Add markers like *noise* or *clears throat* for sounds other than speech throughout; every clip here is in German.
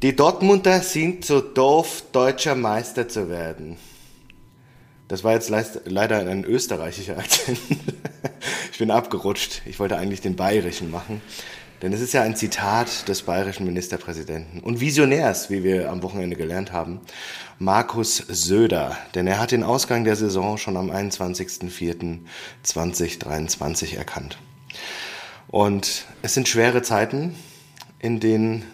Die Dortmunder sind zu doof, deutscher Meister zu werden. Das war jetzt leider ein österreichischer Akzent. *laughs* ich bin abgerutscht. Ich wollte eigentlich den bayerischen machen. Denn es ist ja ein Zitat des bayerischen Ministerpräsidenten und Visionärs, wie wir am Wochenende gelernt haben, Markus Söder. Denn er hat den Ausgang der Saison schon am 21.04.2023 erkannt. Und es sind schwere Zeiten, in denen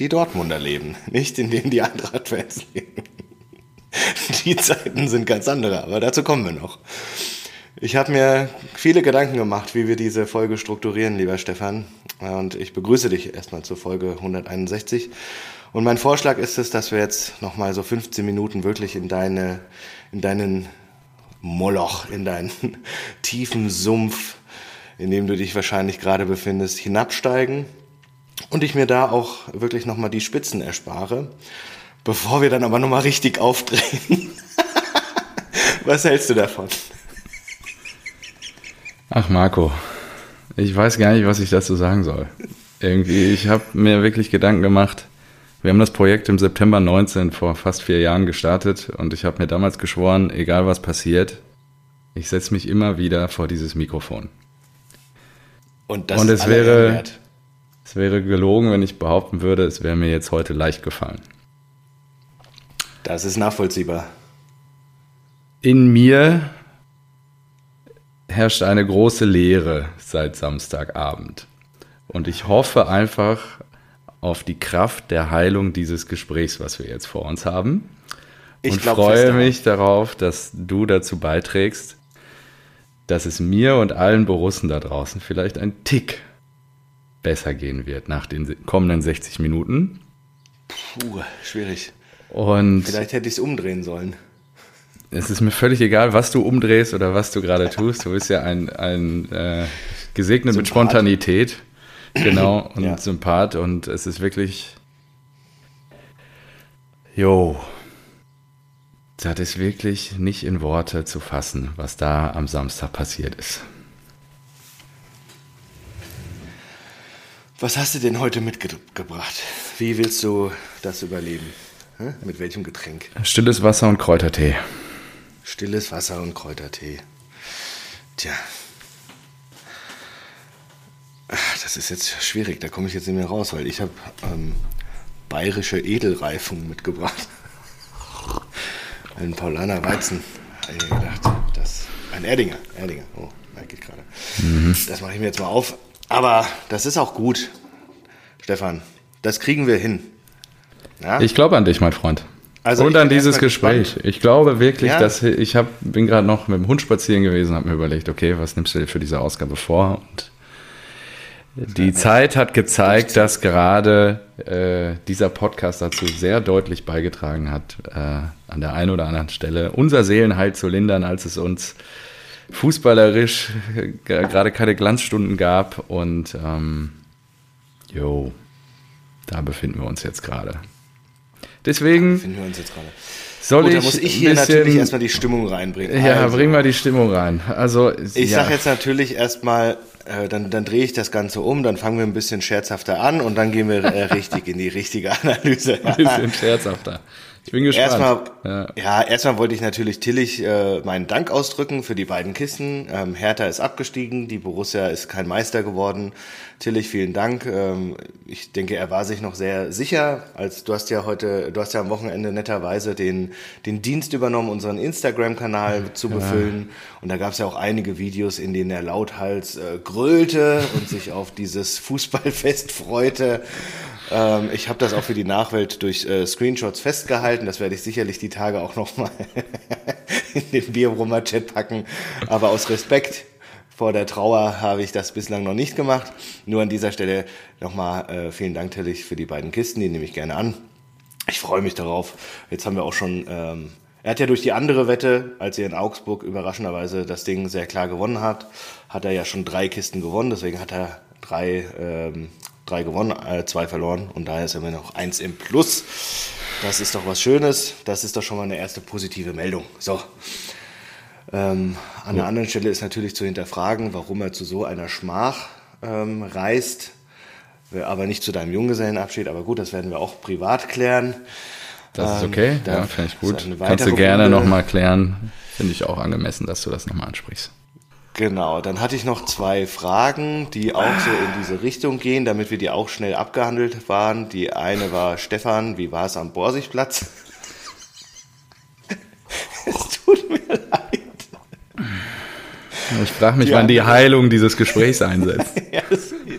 die Dortmunder leben, *laughs* nicht in denen die Eintracht-Fans leben. *laughs* Die Zeiten sind ganz andere, aber dazu kommen wir noch. Ich habe mir viele Gedanken gemacht, wie wir diese Folge strukturieren, lieber Stefan. Und ich begrüße dich erstmal zur Folge 161. Und mein Vorschlag ist es, dass wir jetzt nochmal so 15 Minuten wirklich in deine, in deinen Moloch, in deinen *laughs* tiefen Sumpf, in dem du dich wahrscheinlich gerade befindest, hinabsteigen und ich mir da auch wirklich nochmal die Spitzen erspare, bevor wir dann aber nochmal richtig aufdrehen. *laughs* Was hältst du davon? Ach Marco, ich weiß gar nicht, was ich dazu sagen soll. Irgendwie, ich habe mir wirklich Gedanken gemacht. Wir haben das Projekt im September 19 vor fast vier Jahren gestartet und ich habe mir damals geschworen, egal was passiert, ich setze mich immer wieder vor dieses Mikrofon. Und, das und es wäre, es wäre gelogen, wenn ich behaupten würde, es wäre mir jetzt heute leicht gefallen. Das ist nachvollziehbar. In mir herrscht eine große Leere seit Samstagabend. Und ich hoffe einfach auf die Kraft der Heilung dieses Gesprächs, was wir jetzt vor uns haben. Ich und freue mich darauf, dass du dazu beiträgst, dass es mir und allen Borussen da draußen vielleicht ein Tick besser gehen wird nach den kommenden 60 Minuten. Puh, schwierig. Und Vielleicht hätte ich es umdrehen sollen. Es ist mir völlig egal, was du umdrehst oder was du gerade tust. Du bist ja ein, ein äh, gesegnet Sympath. mit Spontanität. Genau, *clears throat* und ja. Sympath. Und es ist wirklich. Jo. Das ist wirklich nicht in Worte zu fassen, was da am Samstag passiert ist. Was hast du denn heute mitgebracht? Wie willst du das überleben? Mit welchem Getränk? Stilles Wasser und Kräutertee. Stilles Wasser und Kräutertee. Tja. Das ist jetzt schwierig, da komme ich jetzt nicht mehr raus, weil ich habe ähm, bayerische Edelreifung mitgebracht. *laughs* Ein Paulaner Weizen. Habe ich gedacht, das. Ein Erdinger. Erdinger. Oh, merke ich gerade. Mhm. Das mache ich mir jetzt mal auf. Aber das ist auch gut, Stefan. Das kriegen wir hin. Ja? Ich glaube an dich, mein Freund. Also und an dieses Gespräch. Gespannt. Ich glaube wirklich, ja. dass ich hab, bin gerade noch mit dem Hund spazieren gewesen, und habe mir überlegt, okay, was nimmst du dir für diese Ausgabe vor? Und die Zeit hat gezeigt, dass gerade äh, dieser Podcast dazu sehr deutlich beigetragen hat, äh, an der einen oder anderen Stelle unser Seelenheil zu lindern, als es uns fußballerisch gerade keine Glanzstunden gab. Und ähm, jo, da befinden wir uns jetzt gerade. Deswegen. Finden wir uns jetzt gerade. Soll Gut, ich da muss ich hier bisschen, natürlich erstmal die Stimmung reinbringen. Ja, also, bring mal die Stimmung rein. Also, ich ja. sag jetzt natürlich erstmal, äh, dann, dann drehe ich das Ganze um, dann fangen wir ein bisschen scherzhafter an und dann gehen wir äh, richtig in die richtige *laughs* Analyse. ein bisschen scherzhafter. Ich bin gespannt. Erstmal, ja. ja, erstmal wollte ich natürlich Tillich äh, meinen Dank ausdrücken für die beiden Kisten. Ähm, Hertha ist abgestiegen, die Borussia ist kein Meister geworden. Tillich, vielen Dank. Ähm, ich denke, er war sich noch sehr sicher, als du hast ja heute, du hast ja am Wochenende netterweise den, den Dienst übernommen, unseren Instagram-Kanal zu befüllen. Ja. Und da gab es ja auch einige Videos, in denen er lauthals äh, grölte und sich auf dieses Fußballfest freute. Ähm, ich habe das auch für die Nachwelt durch äh, Screenshots festgehalten. Das werde ich sicherlich die Tage auch nochmal *laughs* in den Bierbrummer-Chat packen. Aber aus Respekt vor der Trauer habe ich das bislang noch nicht gemacht. Nur an dieser Stelle nochmal äh, vielen Dank, Tillich, für die beiden Kisten. Die nehme ich gerne an. Ich freue mich darauf. Jetzt haben wir auch schon... Ähm, er hat ja durch die andere Wette, als er in Augsburg überraschenderweise das Ding sehr klar gewonnen hat, hat er ja schon drei Kisten gewonnen. Deswegen hat er drei ähm, drei gewonnen, äh, zwei verloren und daher ist er immer noch eins im Plus. Das ist doch was Schönes. Das ist doch schon mal eine erste positive Meldung. So. Ähm, an der anderen Stelle ist natürlich zu hinterfragen, warum er zu so einer Schmach ähm, reist. Äh, aber nicht zu deinem Junggesellenabschied. Aber gut, das werden wir auch privat klären. Das ist okay, ähm, ja, finde ich gut. Kannst du gerne nochmal klären. Finde ich auch angemessen, dass du das nochmal ansprichst. Genau, dann hatte ich noch zwei Fragen, die auch so in diese Richtung gehen, damit wir die auch schnell abgehandelt waren. Die eine war, Stefan, wie war es am Borsigplatz? *laughs* es tut mir leid. Ich frage mich, die wann die Heilung dieses Gesprächs einsetzt. *laughs* ja,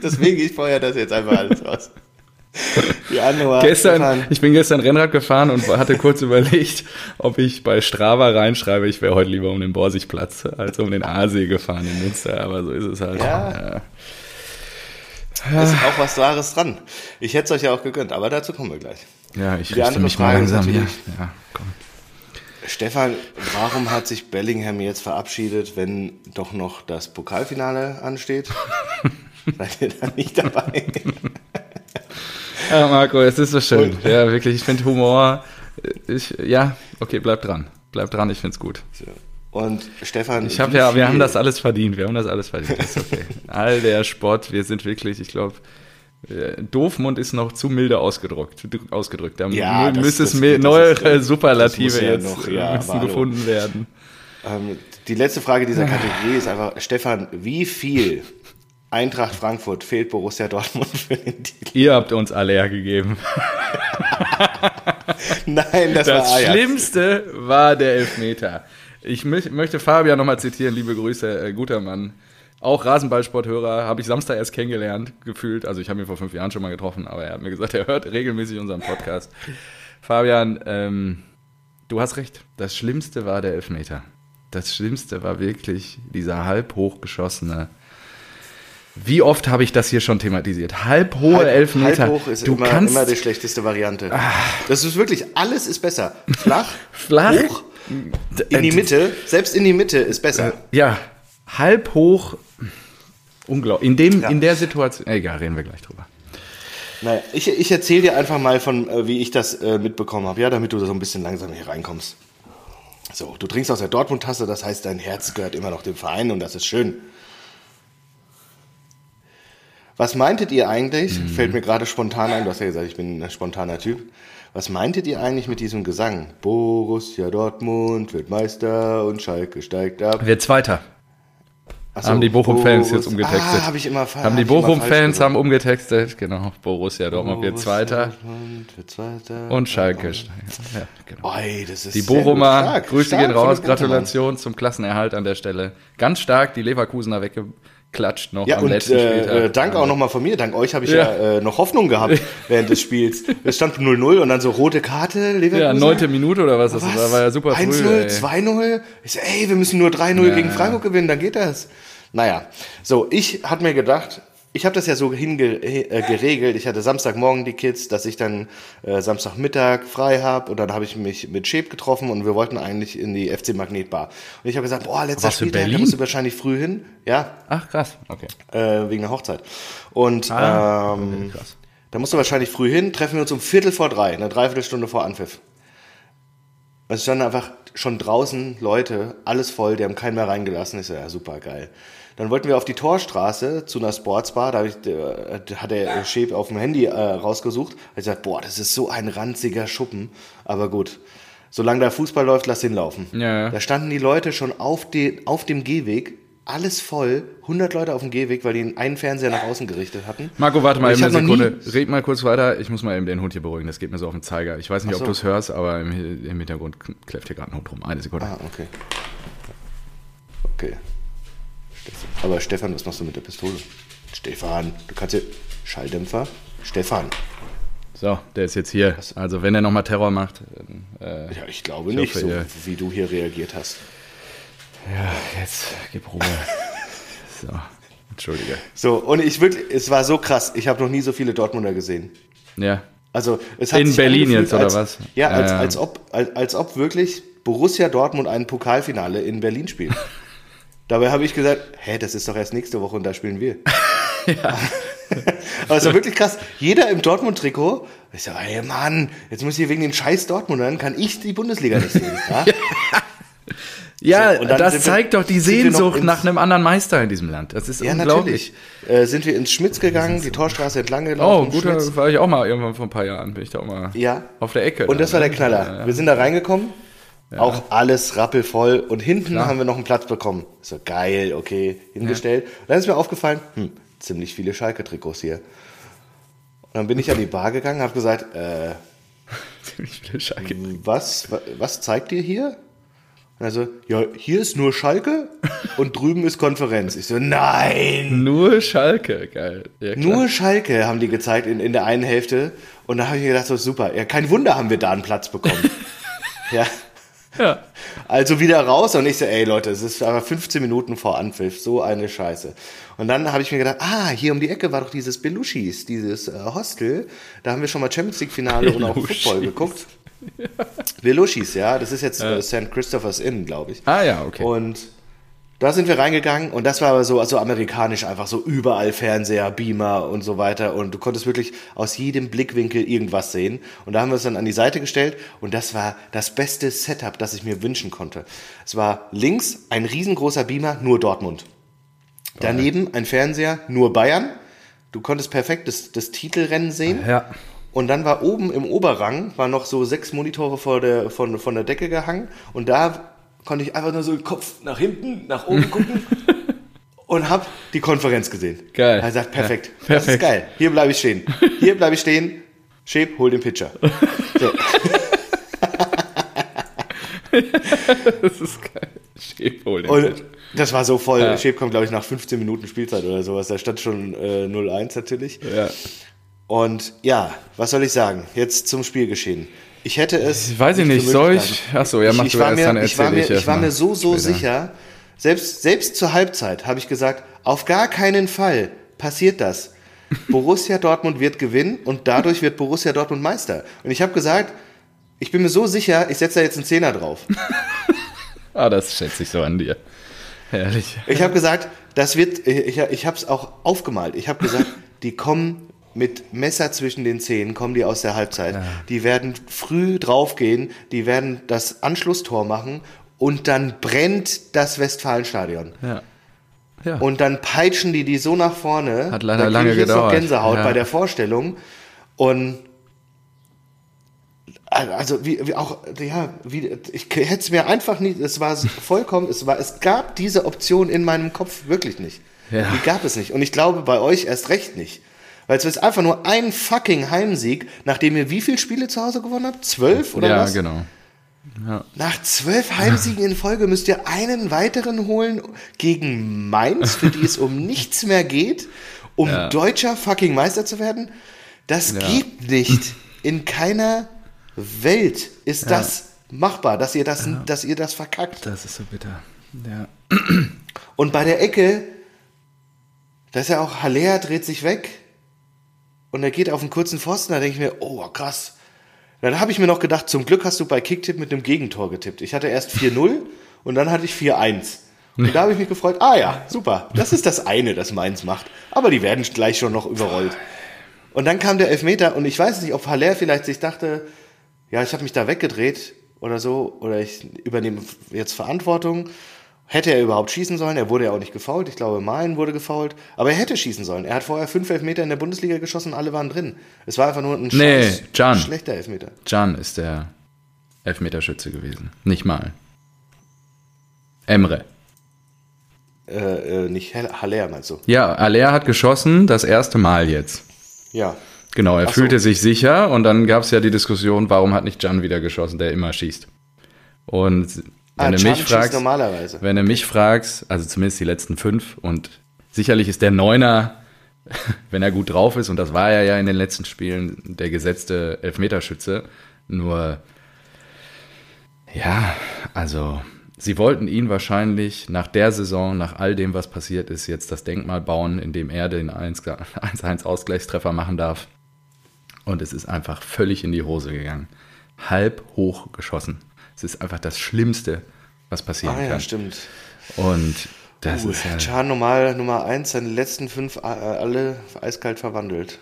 deswegen ich vorher das jetzt einfach alles raus. *laughs* Die andere gestern, ich bin gestern Rennrad gefahren und hatte kurz *laughs* überlegt, ob ich bei Strava reinschreibe, ich wäre heute lieber um den Borsigplatz als um den Aasee gefahren in Münster. Aber so ist es halt. Ja. ja. Ist auch was Wahres dran. Ich hätte es euch ja auch gegönnt, aber dazu kommen wir gleich. Ja, ich richte mich Frage mal langsam hier. Ja, komm. Stefan, warum hat sich Bellingham jetzt verabschiedet, wenn doch noch das Pokalfinale ansteht? *laughs* Seid ihr da nicht dabei? Ja, Marco, es ist so schön. Und, ja, wirklich, ich finde Humor, ich, ja, okay, bleib dran. Bleib dran, ich finde es gut. Und Stefan. Ich habe ja, wir haben das alles verdient. Wir haben das alles verdient. Das ist okay. *laughs* All der Sport, wir sind wirklich, ich glaube, äh, Doofmund ist noch zu milde ausgedrückt. ausgedrückt. Da ja, müssen es neuere Superlative ja jetzt noch, ja, müssen gefunden werden. Ähm, die letzte Frage dieser *laughs* Kategorie ist einfach, Stefan, wie viel Eintracht Frankfurt fehlt Borussia Dortmund *laughs* für den Titel. Ihr habt uns alle hergegeben. *laughs* Nein, das, das war Das Schlimmste war der Elfmeter. Ich möchte Fabian nochmal zitieren, liebe Grüße, äh, guter Mann. Auch Rasenballsporthörer habe ich Samstag erst kennengelernt, gefühlt. Also ich habe ihn vor fünf Jahren schon mal getroffen, aber er hat mir gesagt, er hört regelmäßig unseren Podcast. Fabian, ähm, du hast recht. Das Schlimmste war der Elfmeter. Das Schlimmste war wirklich dieser halb hochgeschossene wie oft habe ich das hier schon thematisiert? Halbhohe halb, Elfmeter. Halb hoch ist du immer, kannst, immer die schlechteste Variante. Ah. Das ist wirklich, alles ist besser. Flach, *laughs* Flach hoch, in die Mitte, selbst in die Mitte ist besser. Äh, ja, halb hoch, unglaublich. In, dem, ja. in der Situation, egal, reden wir gleich drüber. Naja, ich, ich erzähle dir einfach mal von, äh, wie ich das äh, mitbekommen habe, ja, damit du so ein bisschen langsam hier reinkommst. So, du trinkst aus der Dortmund-Tasse, das heißt, dein Herz gehört immer noch dem Verein und das ist schön. Was meintet ihr eigentlich? Mhm. Fällt mir gerade spontan ein, du hast ja gesagt, ich bin ein spontaner Typ. Was meintet ihr eigentlich mit diesem Gesang? Borussia Dortmund wird Meister und Schalke steigt ab. Wird Zweiter. So, haben die Bochum-Fans jetzt umgetextet. Ah, habe ich immer Haben die Bochum-Fans haben umgetextet, genau. Borussia Dortmund wird Zweiter. Wird Zweiter. Und Schalke. Ja, genau. Oi, die Bochumer, Grüße gehen raus, Gratulation zum Klassenerhalt an der Stelle. Ganz stark die Leverkusener wegge klatscht noch ja, am und, letzten äh, Spieltag. Äh, dank auch nochmal von mir. Dank euch habe ich ja, ja äh, noch Hoffnung gehabt *laughs* während des Spiels. Es stand 0-0 und dann so rote Karte, Leverkusen. Ja, neunte Minute oder was, was? das war, war ja super 1 früh. 1-0, 2-0. Ich so, ey, wir müssen nur 3-0 ja, gegen Freiburg gewinnen, dann geht das. Naja, so, ich hatte mir gedacht, ich habe das ja so hingeregelt. Äh, ich hatte Samstagmorgen die Kids, dass ich dann äh, Samstagmittag frei habe und dann habe ich mich mit Schäb getroffen und wir wollten eigentlich in die FC Magnetbar. Und ich habe gesagt, boah, letzter Spieltag, da musst du wahrscheinlich früh hin. Ja. Ach, krass, okay. Äh, wegen der Hochzeit. Und ah, ähm, okay, da musst du wahrscheinlich früh hin, treffen wir uns um Viertel vor drei, eine Dreiviertelstunde vor Anpfiff. Es standen einfach schon draußen Leute, alles voll, die haben keinen mehr reingelassen. Ich so, ja, super geil. Dann wollten wir auf die Torstraße zu einer Sportsbar, da, ich, äh, hat der Chef auf dem Handy äh, rausgesucht. Er hat gesagt, boah, das ist so ein ranziger Schuppen. Aber gut, solange da Fußball läuft, lass ihn laufen. Ja. Da standen die Leute schon auf, die, auf dem Gehweg, alles voll, 100 Leute auf dem Gehweg, weil die einen Fernseher nach außen gerichtet hatten. Marco, warte mal eben eine Sekunde. Red mal kurz weiter. Ich muss mal eben den Hund hier beruhigen. Das geht mir so auf den Zeiger. Ich weiß nicht, so. ob du es hörst, aber im, im Hintergrund kläfft hier gerade ein Hund rum. Eine Sekunde. Ah, okay. Okay. Aber Stefan, was machst du mit der Pistole? Stefan, du kannst hier. Schalldämpfer? Stefan. So, der ist jetzt hier. Also, wenn er nochmal Terror macht. Äh, ja, ich glaube ich nicht, hoffe, so wie du hier reagiert hast. Ja, jetzt gib Ruhe. *laughs* so, entschuldige. So, und ich wirklich, es war so krass. Ich habe noch nie so viele Dortmunder gesehen. Ja. Also, es hat In Berlin jetzt, oder als, was? Ja, als, ja, als, ob, als, als ob wirklich Borussia Dortmund ein Pokalfinale in Berlin spielt. *laughs* Dabei habe ich gesagt, hä, das ist doch erst nächste Woche und da spielen wir. *laughs* ja. Aber es war wirklich krass. Jeder im Dortmund-Trikot, ich sage, ey Mann, jetzt muss ich wegen den scheiß Dortmundern, kann ich die Bundesliga nicht sehen. Ja? *laughs* Ja, so, das zeigt wir, doch die Sehnsucht nach einem anderen Meister in diesem Land. Das ist ja, unglaublich. Natürlich. Äh, sind wir ins Schmitz gegangen, die Torstraße entlang gelaufen. Oh, gut, da war ich auch mal irgendwann vor ein paar Jahren, bin ich da auch mal ja. auf der Ecke. Und das war der ne? Knaller. Ja, wir sind da reingekommen, auch alles rappelvoll und hinten Klar. haben wir noch einen Platz bekommen. So geil, okay, hingestellt. Und dann ist mir aufgefallen, hm, ziemlich viele Schalke-Trikots hier. Und dann bin ich an die Bar gegangen, habe gesagt, äh, *laughs* ziemlich viele Schalke. Was, was zeigt ihr hier? Also, ja, hier ist nur Schalke und drüben ist Konferenz. Ich so, nein! Nur Schalke, geil. Ja, nur Schalke haben die gezeigt in, in der einen Hälfte. Und da habe ich mir gedacht, so super, ja, kein Wunder haben wir da einen Platz bekommen. *laughs* ja. Ja. Also wieder raus und ich so, ey Leute, es ist aber 15 Minuten vor Anpfiff, so eine Scheiße. Und dann habe ich mir gedacht, ah, hier um die Ecke war doch dieses Belushis, dieses äh, Hostel. Da haben wir schon mal Champions League Finale und auch Football geguckt. Ja. Belushis, ja, das ist jetzt äh, St. Christopher's Inn, glaube ich. Ah ja, okay. Und da sind wir reingegangen und das war aber so also amerikanisch einfach so überall Fernseher, Beamer und so weiter und du konntest wirklich aus jedem Blickwinkel irgendwas sehen und da haben wir es dann an die Seite gestellt und das war das beste Setup, das ich mir wünschen konnte. Es war links ein riesengroßer Beamer, nur Dortmund. Daneben ein Fernseher, nur Bayern. Du konntest perfekt das, das Titelrennen sehen. Ja. Und dann war oben im Oberrang war noch so sechs Monitore vor der, von, von der Decke gehangen und da konnte ich einfach nur so den Kopf nach hinten, nach oben gucken *laughs* und habe die Konferenz gesehen. Geil. Er sagt, perfekt. Ja, perfekt. Das ist geil. Hier bleibe ich stehen. Hier bleibe ich stehen. Schäb, hol den Pitcher. *laughs* So. *laughs* das ist geil. Schäb, hol den und Pitcher. Das war so voll. Ja. Schäb kommt, glaube ich, nach 15 Minuten Spielzeit oder sowas. Da stand schon äh, 0-1 natürlich. Ja. Und ja, was soll ich sagen? Jetzt zum Spielgeschehen. Ich hätte es. Ich weiß ich nicht, soll ich? Achso, ja, mach ich, ich du erst, mir, dann ich war mir, ich, ich war mir so, so später. sicher. Selbst, selbst zur Halbzeit habe ich gesagt, auf gar keinen Fall passiert das. Borussia Dortmund wird gewinnen und dadurch wird Borussia Dortmund Meister. Und ich habe gesagt, ich bin mir so sicher, ich setze da jetzt einen Zehner drauf. *laughs* ah, das schätze ich so an dir. Herrlich. Ich habe gesagt, das wird, ich, ich habe es auch aufgemalt. Ich habe gesagt, die kommen mit Messer zwischen den Zähnen kommen die aus der Halbzeit. Ja. Die werden früh draufgehen, die werden das Anschlusstor machen und dann brennt das Westfalenstadion. Ja. Ja. Und dann peitschen die die so nach vorne. Hat leider lange ich gedauert. Noch Gänsehaut ja. bei der Vorstellung. Und also wie, wie auch ja wie ich hätte es mir einfach nicht es war vollkommen es war es gab diese Option in meinem Kopf wirklich nicht ja. die gab es nicht und ich glaube bei euch erst recht nicht weil es ist einfach nur ein fucking Heimsieg, nachdem ihr wie viele Spiele zu Hause gewonnen habt? Zwölf oder ja, was? Genau. Ja. Nach zwölf Heimsiegen in Folge müsst ihr einen weiteren holen gegen Mainz, für die es um *laughs* nichts mehr geht, um ja. deutscher fucking Meister zu werden. Das ja. geht nicht. In keiner Welt ist das machbar, dass ihr das, dass ihr das verkackt. Das ist so bitter. Ja. Und bei der Ecke, da ist ja auch Haller dreht sich weg und er geht auf einen kurzen Pfosten, da denke ich mir, oh krass. Dann habe ich mir noch gedacht, zum Glück hast du bei Kicktipp mit einem Gegentor getippt. Ich hatte erst 4-0 und dann hatte ich 4-1. Und da habe ich mich gefreut, ah ja, super, das ist das eine, das Mainz macht. Aber die werden gleich schon noch überrollt. Und dann kam der Elfmeter und ich weiß nicht, ob Haller vielleicht sich dachte, ja, ich habe mich da weggedreht oder so, oder ich übernehme jetzt Verantwortung. Hätte er überhaupt schießen sollen? Er wurde ja auch nicht gefault. Ich glaube, Malen wurde gefault. Aber er hätte schießen sollen. Er hat vorher fünf Elfmeter in der Bundesliga geschossen alle waren drin. Es war einfach nur ein nee, Can. schlechter Elfmeter. Can ist der Elfmeterschütze gewesen. Nicht mal. Emre. Äh, äh, nicht Haller, meinst du? Ja, Haller hat geschossen, das erste Mal jetzt. Ja. Genau, er Ach fühlte so. sich sicher und dann gab es ja die Diskussion, warum hat nicht Can wieder geschossen, der immer schießt. Und wenn ah, du mich fragst, normalerweise. wenn du mich fragst, also zumindest die letzten fünf und sicherlich ist der Neuner, *laughs* wenn er gut drauf ist und das war er ja in den letzten Spielen der gesetzte Elfmeterschütze. Nur ja, also sie wollten ihn wahrscheinlich nach der Saison, nach all dem, was passiert ist, jetzt das Denkmal bauen, in dem er den 1-1 *laughs* Ausgleichstreffer machen darf. Und es ist einfach völlig in die Hose gegangen. Halb hoch geschossen. Es ist einfach das Schlimmste, was passieren ah, kann. Ja, stimmt. Und das uh, ist ja. Chan normal Nummer 1, seine letzten fünf äh, alle eiskalt verwandelt.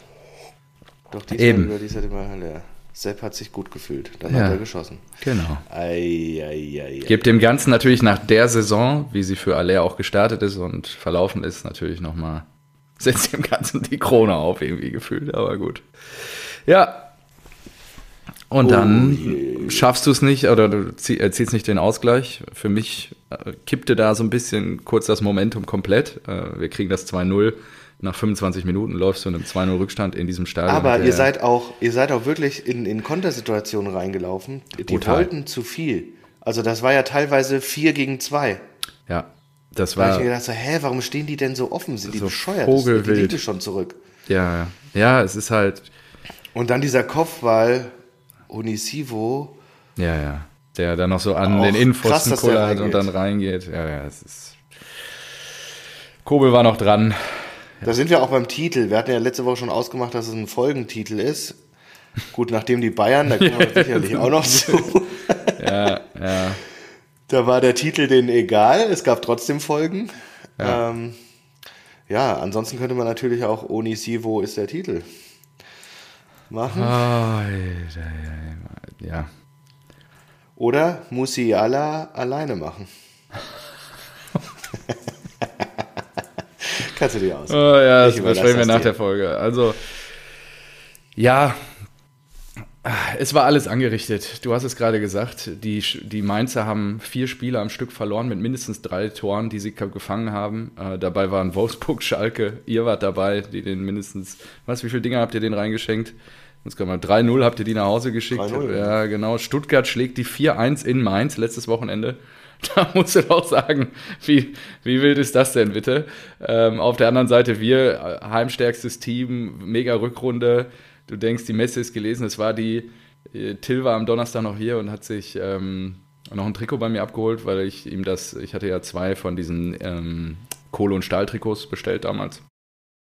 Doch diesmal Eben. über dieser immer leer. Sepp hat sich gut gefühlt. Dann ja, hat er geschossen. Genau. Ei, ei, ei, Gebt dem Ganzen natürlich nach der Saison, wie sie für Aller auch gestartet ist und verlaufen ist, natürlich nochmal, *laughs* setzt dem Ganzen die Krone auf, irgendwie gefühlt, aber gut. Ja. Und dann oh schaffst du es nicht oder du erzielst nicht den Ausgleich. Für mich äh, kippte da so ein bisschen kurz das Momentum komplett. Äh, wir kriegen das 2-0 nach 25 Minuten läufst du in einem 2-0 Rückstand in diesem Stadion. Aber ihr seid auch, ihr seid auch wirklich in, in Kontersituationen reingelaufen. Die brutal. wollten zu viel. Also das war ja teilweise 4 gegen 2. Ja, das war. Da hab ich mir gedacht, so, hä, warum stehen die denn so offen? Sind die so bescheuert? Vogelwild. Die schon zurück. Ja, ja, es ist halt. Und dann dieser Kopfball, Unisivo. Ja, ja. Der dann noch so an den Innenpfosten kullert und dann reingeht. Ja, ja, es ist. Kobel war noch dran. Da sind wir auch beim Titel. Wir hatten ja letzte Woche schon ausgemacht, dass es ein Folgentitel ist. Gut, nachdem die Bayern, da kommen wir *laughs* sicherlich auch noch zu. ja, ja. Da war der Titel denen egal, es gab trotzdem Folgen. Ja, ähm, ja ansonsten könnte man natürlich auch Onisivo ist der Titel machen. Oh, ja. Oder Musiala alleine machen. *laughs* Kannst du dir aus. Oh, ja, das besprechen wir nach dir. der Folge. Also, ja, es war alles angerichtet. Du hast es gerade gesagt. Die, die Mainzer haben vier Spiele am Stück verloren mit mindestens drei Toren, die sie gefangen haben. Äh, dabei waren Wolfsburg, Schalke, ihr wart dabei, die den mindestens, was, wie viele Dinge habt ihr denen reingeschenkt? 3-0 habt ihr die nach Hause geschickt. Ja, genau. Stuttgart schlägt die 4-1 in Mainz letztes Wochenende. *laughs* Da musst du doch sagen, wie, wie wild ist das denn bitte? Ähm, auf der anderen Seite, wir, äh, heimstärkstes Team, mega Rückrunde. Du denkst, die Messe ist gelesen. Es war die, äh, Till war am Donnerstag noch hier und hat sich ähm, noch ein Trikot bei mir abgeholt, weil ich ihm das, ich hatte ja zwei von diesen ähm, Kohle- und Stahltrikots bestellt damals.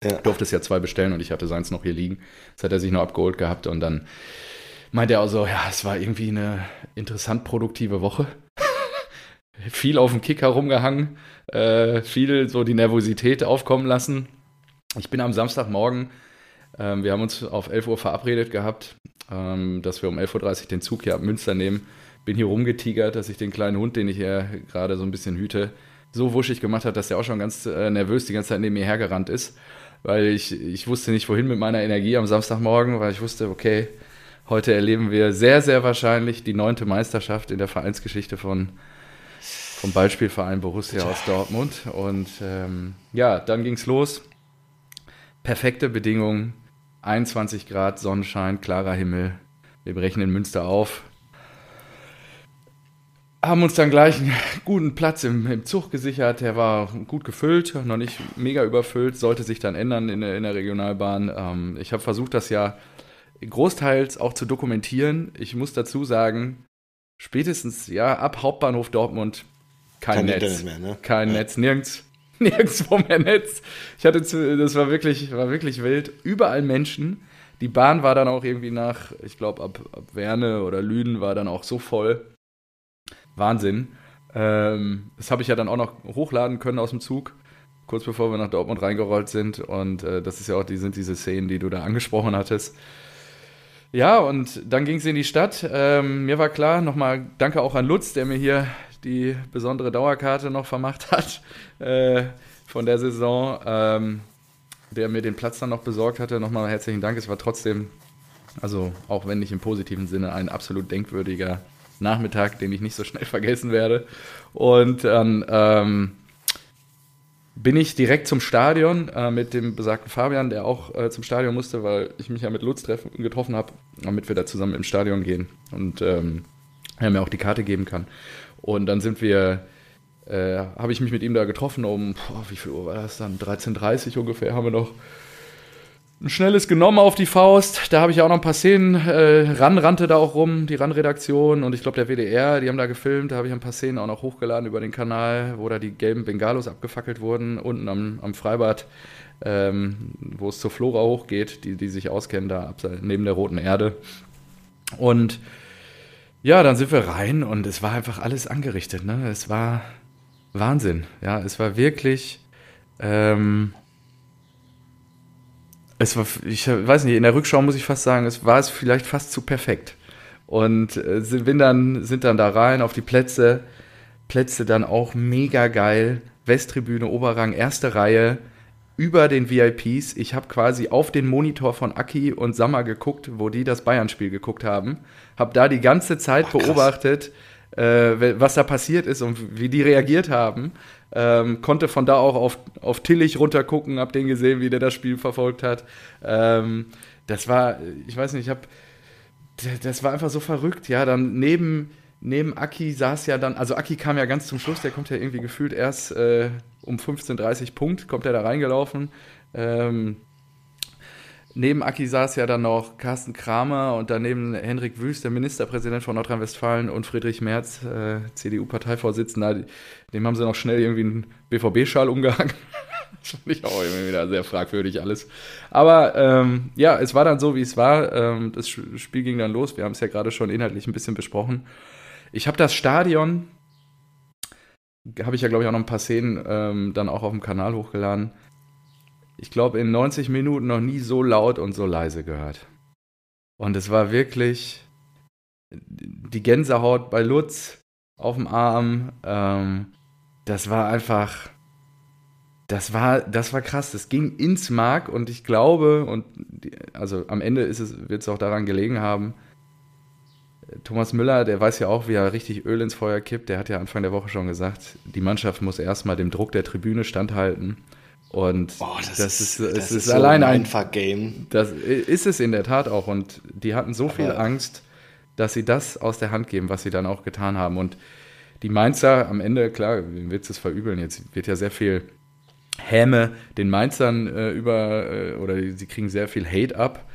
Ja. Durfte es ja zwei bestellen und ich hatte seins noch hier liegen. Das hat er sich noch abgeholt gehabt und dann meinte er auch so, ja, es war irgendwie eine interessant produktive Woche *laughs* viel auf dem Kicker rumgehangen, äh, viel so die Nervosität aufkommen lassen. Ich bin am Samstagmorgen, ähm, wir haben uns auf 11 Uhr verabredet gehabt, ähm, dass wir um 11.30 Uhr den Zug hier ab Münster nehmen. Bin hier rumgetigert, dass ich den kleinen Hund, den ich hier gerade so ein bisschen hüte, so wuschig gemacht hat, dass der auch schon ganz äh, nervös die ganze Zeit neben mir hergerannt ist. Weil ich, ich wusste nicht, wohin mit meiner Energie am Samstagmorgen, weil ich wusste, okay, heute erleben wir sehr, sehr wahrscheinlich die neunte Meisterschaft in der Vereinsgeschichte von vom Beispielverein Borussia aus Dortmund. Und ähm, ja, dann ging es los. Perfekte Bedingungen. 21 Grad, Sonnenschein, klarer Himmel. Wir brechen in Münster auf. Haben uns dann gleich einen guten Platz im, im Zug gesichert. Der war gut gefüllt, noch nicht mega überfüllt, sollte sich dann ändern in der, in der Regionalbahn. Ähm, ich habe versucht, das ja großteils auch zu dokumentieren. Ich muss dazu sagen, spätestens ja ab Hauptbahnhof Dortmund kein, kein Netz. Mehr, ne? Kein ja. Netz, nirgends, *laughs* nirgendwo mehr Netz. Ich hatte zu, das war wirklich, war wirklich wild. Überall Menschen. Die Bahn war dann auch irgendwie nach, ich glaube, ab, ab Werne oder Lüden war dann auch so voll. Wahnsinn. Ähm, das habe ich ja dann auch noch hochladen können aus dem Zug, kurz bevor wir nach Dortmund reingerollt sind. Und äh, das ist ja auch, die sind diese Szenen, die du da angesprochen hattest. Ja, und dann ging es in die Stadt. Ähm, mir war klar, nochmal danke auch an Lutz, der mir hier die besondere Dauerkarte noch vermacht hat *laughs* äh, von der Saison, ähm, der mir den Platz dann noch besorgt hatte. Nochmal herzlichen Dank. Es war trotzdem, also auch wenn nicht im positiven Sinne, ein absolut denkwürdiger Nachmittag, den ich nicht so schnell *laughs* vergessen werde. Und dann ähm, bin ich direkt zum Stadion äh, mit dem besagten Fabian, der auch äh, zum Stadion musste, weil ich mich ja mit Lutz treffen, getroffen habe, damit wir da zusammen im Stadion gehen und ähm, er mir auch die Karte geben kann. Und dann sind wir, äh, habe ich mich mit ihm da getroffen um, boah, wie viel Uhr war das dann? 13.30 Uhr ungefähr haben wir noch ein schnelles genommen auf die Faust. Da habe ich auch noch ein paar Szenen, äh, RAN rannte da auch rum, die RAN-Redaktion und ich glaube der WDR, die haben da gefilmt. Da habe ich ein paar Szenen auch noch hochgeladen über den Kanal, wo da die gelben Bengalos abgefackelt wurden, unten am, am Freibad, ähm, wo es zur Flora hochgeht, die, die sich auskennen, da neben der Roten Erde. Und ja, dann sind wir rein und es war einfach alles angerichtet. Ne? Es war Wahnsinn. Ja, es war wirklich. Ähm, es war, ich weiß nicht, in der Rückschau muss ich fast sagen, es war es vielleicht fast zu perfekt. Und äh, sind, dann, sind dann da rein auf die Plätze. Plätze dann auch mega geil. Westtribüne, Oberrang, erste Reihe über den VIPs. Ich habe quasi auf den Monitor von Aki und Sammer geguckt, wo die das Bayern-Spiel geguckt haben. Habe da die ganze Zeit Ach, beobachtet, äh, was da passiert ist und wie die reagiert haben. Ähm, konnte von da auch auf, auf Tillich runtergucken, hab den gesehen, wie der das Spiel verfolgt hat. Ähm, das war, ich weiß nicht, ich habe, das war einfach so verrückt, ja. Dann neben, neben Aki saß ja dann, also Aki kam ja ganz zum Schluss, der kommt ja irgendwie gefühlt erst äh, um 15:30 Punkt, kommt er da reingelaufen. Ähm, Neben Aki saß ja dann noch Carsten Kramer und daneben Henrik Wüst, der Ministerpräsident von Nordrhein-Westfalen und Friedrich Merz, äh, CDU-Parteivorsitzender. Dem haben sie noch schnell irgendwie einen BVB-Schal umgehangen. *laughs* das fand ich auch irgendwie wieder sehr fragwürdig alles. Aber ähm, ja, es war dann so, wie es war. Ähm, das Spiel ging dann los. Wir haben es ja gerade schon inhaltlich ein bisschen besprochen. Ich habe das Stadion, habe ich ja glaube ich auch noch ein paar Szenen ähm, dann auch auf dem Kanal hochgeladen ich glaube, in 90 Minuten noch nie so laut und so leise gehört. Und es war wirklich die Gänsehaut bei Lutz auf dem Arm. Ähm, das war einfach, das war, das war krass. Das ging ins Mark und ich glaube, und also am Ende ist es, wird es auch daran gelegen haben, Thomas Müller, der weiß ja auch, wie er richtig Öl ins Feuer kippt. Der hat ja Anfang der Woche schon gesagt, die Mannschaft muss erstmal dem Druck der Tribüne standhalten. Und Boah, das, das, ist, das ist, ist so allein ein Game. Das ist es in der Tat auch. Und die hatten so Aber viel Angst, dass sie das aus der Hand geben, was sie dann auch getan haben. Und die Mainzer am Ende, klar, wird es verübeln. Jetzt wird ja sehr viel Häme den Mainzern äh, über, äh, oder sie kriegen sehr viel Hate ab.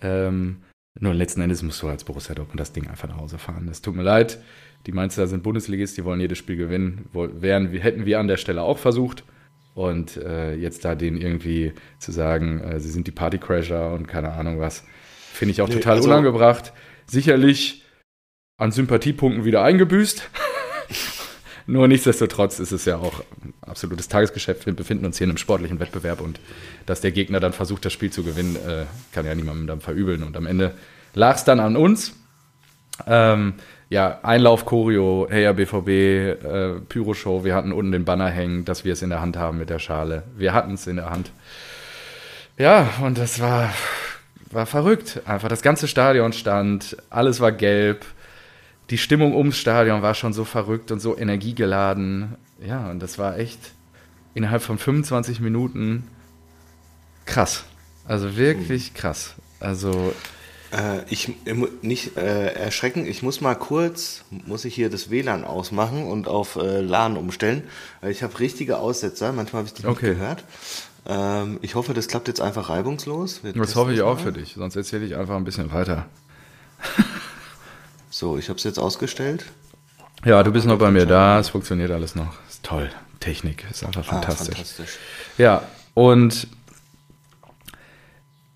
Ähm, nur letzten Endes musst du als Borussia Dortmund das Ding einfach nach Hause fahren. Es tut mir leid. Die Mainzer sind Bundesligist, die wollen jedes Spiel gewinnen. Wären, hätten wir an der Stelle auch versucht. Und äh, jetzt da denen irgendwie zu sagen, äh, sie sind die Partycrasher und keine Ahnung was, finde ich auch nee, total also, unangebracht. Sicherlich an Sympathiepunkten wieder eingebüßt. *laughs* Nur nichtsdestotrotz ist es ja auch absolutes Tagesgeschäft. Wir befinden uns hier in einem sportlichen Wettbewerb und dass der Gegner dann versucht, das Spiel zu gewinnen, äh, kann ja niemandem dann verübeln. Und am Ende lag es dann an uns. Ähm, ja, Einlauf, Choreo, hey ja, BVB, äh, Pyro-Show, wir hatten unten den Banner hängen, dass wir es in der Hand haben mit der Schale. Wir hatten es in der Hand. Ja, und das war, war verrückt. Einfach das ganze Stadion stand, alles war gelb. Die Stimmung ums Stadion war schon so verrückt und so energiegeladen. Ja, und das war echt innerhalb von 25 Minuten krass. Also wirklich krass. Also äh, ich nicht äh, erschrecken, ich muss mal kurz, muss ich hier das WLAN ausmachen und auf äh, LAN umstellen. Ich habe richtige Aussetzer, manchmal habe ich die okay. nicht gehört. Ähm, ich hoffe, das klappt jetzt einfach reibungslos. Wir das hoffe ich auch für dich, sonst erzähle ich einfach ein bisschen weiter. *laughs* so, ich habe es jetzt ausgestellt. Ja, du bist noch bei mir da, es funktioniert alles noch. Ist toll. Technik ist einfach ah, fantastisch. fantastisch. Ja, und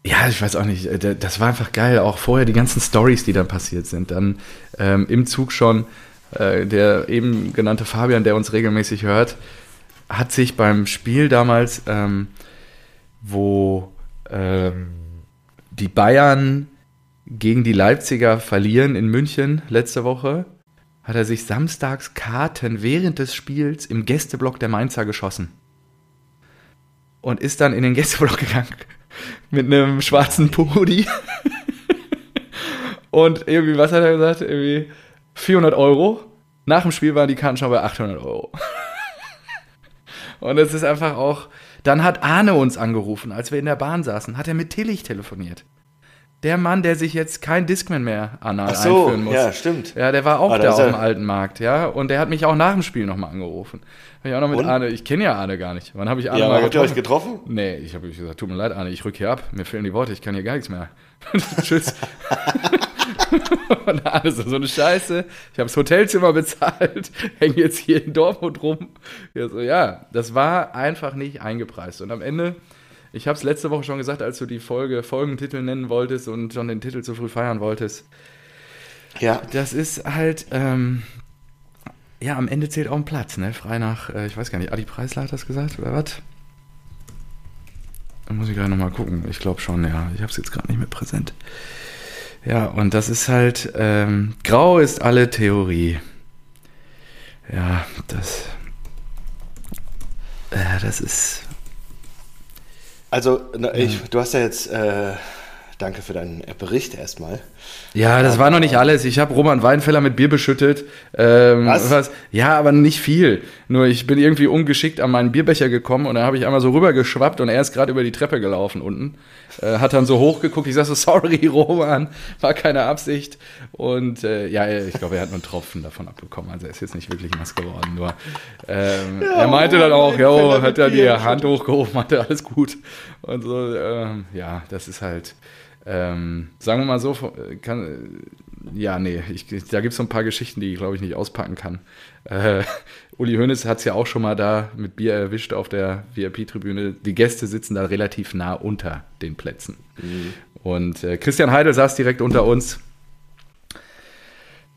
ja, ich weiß auch nicht, äh, das war einfach geil. Auch vorher die ganzen Stories, die dann passiert sind. Dann ähm, im Zug schon äh, der eben genannte Fabian, der uns regelmäßig hört, hat sich beim Spiel damals, ähm, wo ähm, die Bayern gegen die Leipziger verlieren in München letzte Woche, hat er sich samstags Karten während des Spiels im Gästeblock der Mainzer geschossen. Und ist dann in den Gästeblock *laughs* gegangen mit einem schwarzen Pudi. Und irgendwie, was hat er gesagt? Irgendwie 400 Euro. Nach dem Spiel waren die Karten schon bei 800 Euro. Und es ist einfach auch. Dann hat Arne uns angerufen, als wir in der Bahn saßen. Hat er mit Tillich telefoniert. Der Mann, der sich jetzt kein Discman mehr anal Ach so, einführen muss. Ja, stimmt. Ja, der war auch ah, da auf dem alten Markt, ja. Und der hat mich auch nach dem Spiel nochmal angerufen. Hab ich auch noch mit Und? Arne, ich kenne ja Arne gar nicht. Wann habe ich Arne ja, mal habt ihr euch getroffen? Nee, ich habe gesagt, tut mir leid, Arne, ich rück hier ab. Mir fehlen die Worte, ich kann hier gar nichts mehr. *laughs* Tschüss. Und Arne so, so eine Scheiße. Ich habe das Hotelzimmer bezahlt, *laughs* hänge jetzt hier in Dortmund rum. Ja, so, ja, das war einfach nicht eingepreist. Und am Ende, ich habe es letzte Woche schon gesagt, als du die Folge Folgentitel nennen wolltest und schon den Titel zu früh feiern wolltest. Ja. Das ist halt, ähm, ja, am Ende zählt auch ein Platz, ne? Frei nach, äh, ich weiß gar nicht, Adi Preisler hat das gesagt, oder was? Da muss ich gerade nochmal gucken. Ich glaube schon, ja. Ich habe es jetzt gerade nicht mehr präsent. Ja, und das ist halt, ähm, grau ist alle Theorie. Ja, das, äh, das ist. Also, na, ich, du hast ja jetzt, äh, danke für deinen Bericht erstmal. Ja, das war noch nicht alles. Ich habe Roman Weinfeller mit Bier beschüttet. Ähm, was? was? Ja, aber nicht viel. Nur ich bin irgendwie ungeschickt an meinen Bierbecher gekommen und dann habe ich einmal so rübergeschwappt und er ist gerade über die Treppe gelaufen unten. Äh, hat dann so hochgeguckt. Ich sag so, sorry, Roman, war keine Absicht. Und äh, ja, ich glaube, er hat nur einen Tropfen davon abbekommen. Also er ist jetzt nicht wirklich nass geworden. Nur ähm, ja, er meinte dann auch, ja, hat er die Hand hochgehoben, hatte alles gut. Und so, ähm, ja, das ist halt ähm, sagen wir mal so, kann, ja, nee, ich, da gibt es so ein paar Geschichten, die ich glaube ich nicht auspacken kann. Äh, *laughs* Uli Hoeneß hat es ja auch schon mal da mit Bier erwischt auf der VIP-Tribüne. Die Gäste sitzen da relativ nah unter den Plätzen. Mhm. Und äh, Christian Heidel saß direkt unter uns.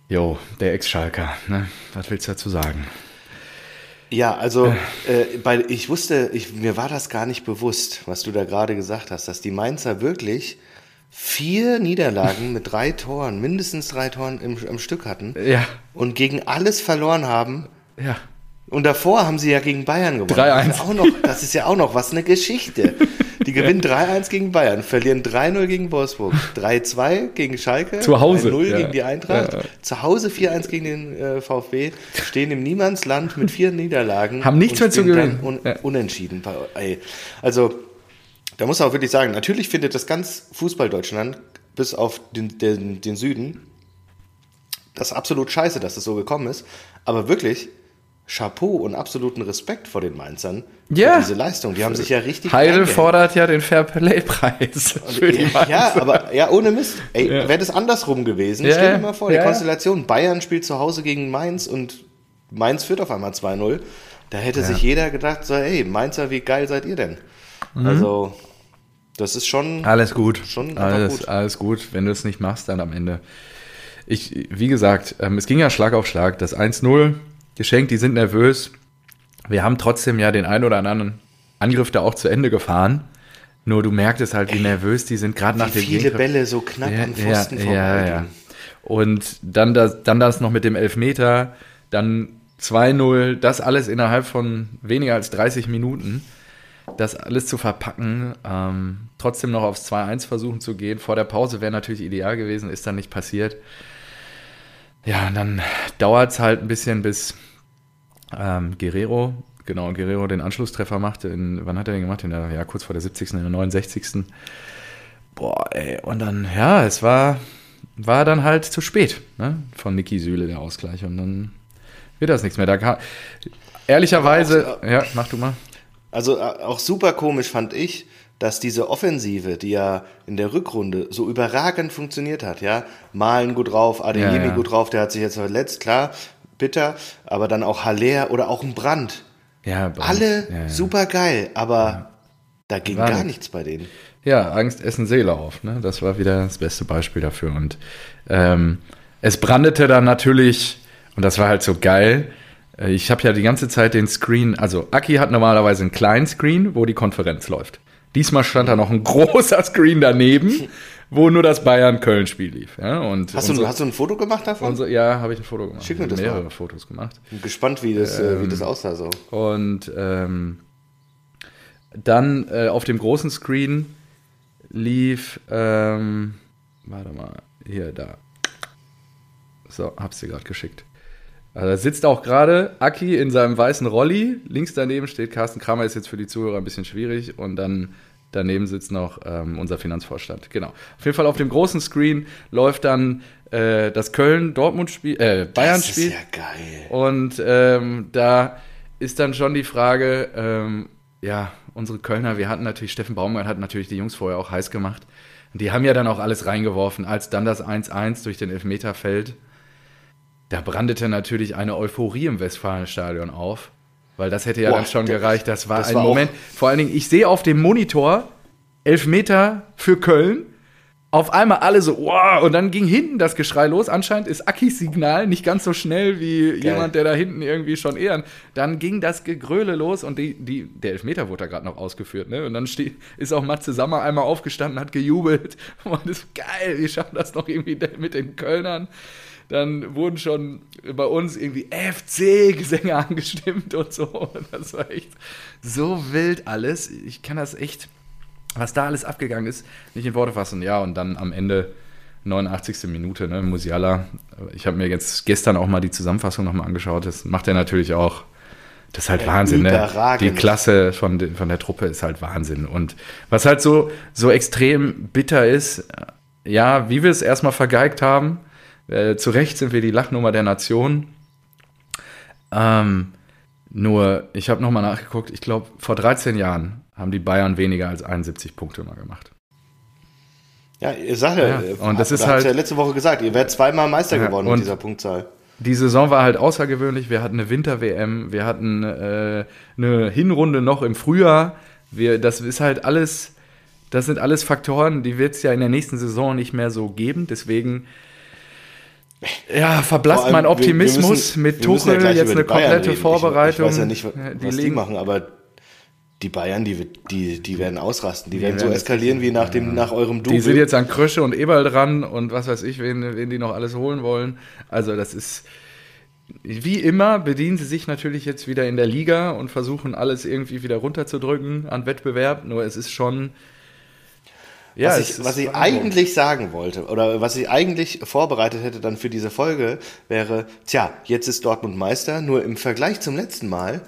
Jo, der Ex-Schalker, ne? Was willst du dazu sagen? Ja, also äh, bei, ich wusste, ich, mir war das gar nicht bewusst, was du da gerade gesagt hast, dass die Mainzer wirklich vier Niederlagen mit drei Toren, mindestens drei Toren im, im Stück hatten ja. und gegen alles verloren haben. Ja. Und davor haben sie ja gegen Bayern gewonnen. 3-1. Das, ist das ist ja auch noch was eine Geschichte. Die *laughs* gewinnen ja. 3-1 gegen Bayern, verlieren 3-0 gegen Wolfsburg, 3-2 gegen Schalke, zu Hause 0 ja. gegen die Eintracht, ja. zu Hause 4-1 gegen den äh, VfB, stehen im Niemandsland mit vier Niederlagen. Haben nichts mehr zu gewinnen. Un unentschieden. Also da muss man auch wirklich sagen, natürlich findet das ganz Fußball-Deutschland, bis auf den, den, den Süden, das absolut scheiße, dass es das so gekommen ist. Aber wirklich, Chapeau und absoluten Respekt vor den Mainzern ja. für diese Leistung. Die haben sich ja richtig. Heidel fordert ja den Fairplay-Preis. *laughs* Ja, aber ja, ohne Mist. Ey, ja. wäre das andersrum gewesen, ja, stell dir mal vor, die Konstellation, Bayern spielt zu Hause gegen Mainz und Mainz führt auf einmal 2-0. Da hätte sich jeder gedacht, so, ey, Mainzer, wie geil seid ihr denn? Mhm. Also, das ist schon. Alles gut. Schon alles, gut. alles gut. Wenn du es nicht machst, dann am Ende. Ich, wie gesagt, ähm, es ging ja Schlag auf Schlag. Das 1-0 geschenkt, die sind nervös. Wir haben trotzdem ja den einen oder anderen Angriff da auch zu Ende gefahren. Nur du merktest halt, wie Ey, nervös die sind, gerade nach dem viele Gegenkampf. Bälle so knapp ja, am Pfosten ja, vorbei. Ja, ja. Und dann das, dann das noch mit dem Elfmeter, dann 2-0, das alles innerhalb von weniger als 30 Minuten das alles zu verpacken, ähm, trotzdem noch aufs 2-1 versuchen zu gehen. Vor der Pause wäre natürlich ideal gewesen, ist dann nicht passiert. Ja, und dann dauert es halt ein bisschen, bis ähm, Guerrero, genau, Guerrero den Anschlusstreffer machte. In, wann hat er den gemacht? In der, ja, kurz vor der 70., in der 69. Boah, ey, und dann, ja, es war, war dann halt zu spät, ne? Von Niki Süle der Ausgleich. Und dann wird das nichts mehr. Da kam, ehrlicherweise, ja, mach du mal. Also äh, auch super komisch fand ich, dass diese Offensive, die ja in der Rückrunde so überragend funktioniert hat, ja, Malen gut drauf, Adeyemi ja, ja. gut drauf, der hat sich jetzt verletzt, klar, bitter, aber dann auch Haller oder auch ein Brand. Ja, Brand. Alle ja, super geil, aber da ging gar nicht. nichts bei denen. Ja, Angst essen Seele auf, ne? Das war wieder das beste Beispiel dafür. Und ähm, es brandete dann natürlich, und das war halt so geil, ich habe ja die ganze Zeit den Screen, also Aki hat normalerweise einen kleinen Screen, wo die Konferenz läuft. Diesmal stand da noch ein *laughs* großer Screen daneben, wo nur das Bayern-Köln-Spiel lief. Ja, und hast, unsere, du, hast du ein Foto gemacht davon? Unsere, ja, habe ich ein Foto gemacht. Schick mir das mehrere mal. Fotos gemacht. Bin gespannt, wie das, ähm, wie das aussah so. Und ähm, dann äh, auf dem großen Screen lief, ähm, warte mal, hier, da. So, hab's dir gerade geschickt. Also da sitzt auch gerade Aki in seinem weißen Rolli. Links daneben steht Carsten Kramer, ist jetzt für die Zuhörer ein bisschen schwierig. Und dann daneben sitzt noch ähm, unser Finanzvorstand. Genau. Auf jeden Fall auf dem großen Screen läuft dann äh, das Köln-Dortmund-Spiel, äh, Bayern-Spiel. Das ist ja geil. Und ähm, da ist dann schon die Frage, ähm, ja, unsere Kölner, wir hatten natürlich, Steffen Baumgart hat natürlich die Jungs vorher auch heiß gemacht. Und die haben ja dann auch alles reingeworfen, als dann das 1-1 durch den Elfmeter fällt da brandete natürlich eine Euphorie im Westfalenstadion auf, weil das hätte ja Boah, dann schon gereicht. Das war das ein war Moment. Vor allen Dingen, ich sehe auf dem Monitor Elfmeter für Köln auf einmal alle so, wow, und dann ging hinten das Geschrei los. Anscheinend ist Akis Signal nicht ganz so schnell wie Geil. jemand, der da hinten irgendwie schon eher. Dann ging das Gegröle los und die, die, der Elfmeter wurde da gerade noch ausgeführt, ne? Und dann steht, ist auch Matze Sammer einmal aufgestanden, hat gejubelt. *laughs* Und das ist geil, wir schaffen das noch irgendwie mit den Kölnern. Dann wurden schon bei uns irgendwie FC-Gesänge *laughs* angestimmt und so. Das war echt so wild alles. Ich kann das echt was da alles abgegangen ist, nicht in Worte fassen. Ja, und dann am Ende 89. Minute, ne, Musiala. Ich habe mir jetzt gestern auch mal die Zusammenfassung nochmal angeschaut. Das macht er natürlich auch. Das ist halt ja, Wahnsinn, ne? Die Klasse von, von der Truppe ist halt Wahnsinn. Und was halt so, so extrem bitter ist, ja, wie wir es erstmal vergeigt haben, äh, zu Recht sind wir die Lachnummer der Nation. Ähm, nur, ich habe nochmal nachgeguckt, ich glaube, vor 13 Jahren haben die Bayern weniger als 71 Punkte mal gemacht. Ja, sagt ja, ja. und das ist halt ja letzte Woche gesagt, ihr werdet zweimal Meister ja, geworden mit dieser Punktzahl. Die Saison war halt außergewöhnlich. Wir hatten eine Winter-WM, wir hatten äh, eine Hinrunde noch im Frühjahr. Wir, das ist halt alles, das sind alles Faktoren, die wird es ja in der nächsten Saison nicht mehr so geben. Deswegen ja, verblasst mein Optimismus wir, wir müssen, mit Tuchel ja jetzt eine komplette Vorbereitung. Ich, ich, weiß ja nicht, was die, die machen, aber die Bayern, die, die, die werden ausrasten. Die, die werden so eskalieren wie nach, dem, nach eurem Double. Die sind jetzt an Krösche und Eberl dran und was weiß ich, wen, wen die noch alles holen wollen. Also das ist, wie immer, bedienen sie sich natürlich jetzt wieder in der Liga und versuchen alles irgendwie wieder runterzudrücken an Wettbewerb. Nur es ist schon... Ja, was ich, was ich eigentlich sagen wollte oder was ich eigentlich vorbereitet hätte dann für diese Folge wäre, tja, jetzt ist Dortmund Meister, nur im Vergleich zum letzten Mal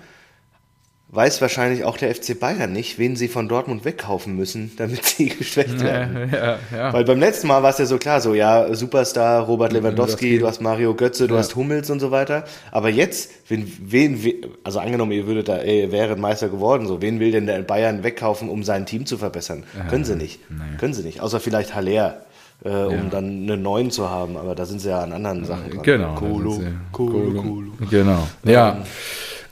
weiß wahrscheinlich auch der FC Bayern nicht, wen sie von Dortmund wegkaufen müssen, damit sie *laughs* geschwächt werden. *laughs* Ja, ja. Weil beim letzten Mal war es ja so klar, so ja, Superstar, Robert Lewandowski, du hast Mario Götze, du ja. hast Hummels und so weiter. Aber jetzt, wen, wen, also angenommen, ihr würdet da, ey, wäret Meister geworden, so, wen will denn der Bayern wegkaufen, um sein Team zu verbessern? Können sie nicht. Nee. Können sie nicht. Außer vielleicht Haller. Äh, um ja. dann eine neuen zu haben, aber da sind sie ja an anderen Sachen dran. Genau. Kolo, Kolo, Kolo. Genau. Ja.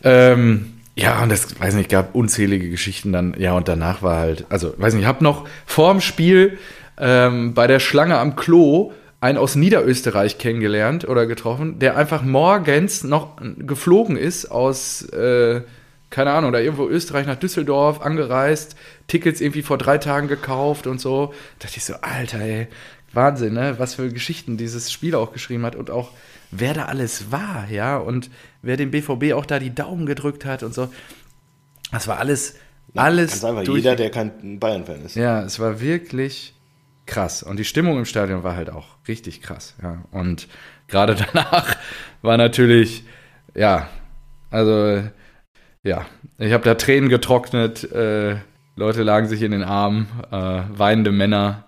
Ähm, ja, und das, weiß nicht, gab unzählige Geschichten dann. Ja, und danach war halt, also, weiß nicht, ich habe noch vorm Spiel ähm, bei der Schlange am Klo einen aus Niederösterreich kennengelernt oder getroffen, der einfach morgens noch geflogen ist aus, äh, keine Ahnung, da irgendwo Österreich nach Düsseldorf angereist, Tickets irgendwie vor drei Tagen gekauft und so. Da dachte ich so, Alter, ey, Wahnsinn, ne? Was für Geschichten dieses Spiel auch geschrieben hat und auch wer da alles war, ja, und wer dem BVB auch da die Daumen gedrückt hat und so. Das war alles, ja, alles. Ganz einfach, durch. jeder, der kein Bayern-Fan ist. Ja, es war wirklich krass. Und die Stimmung im Stadion war halt auch richtig krass, ja. Und gerade *laughs* danach war natürlich, ja, also, ja, ich habe da Tränen getrocknet, äh, Leute lagen sich in den Armen, äh, weinende Männer,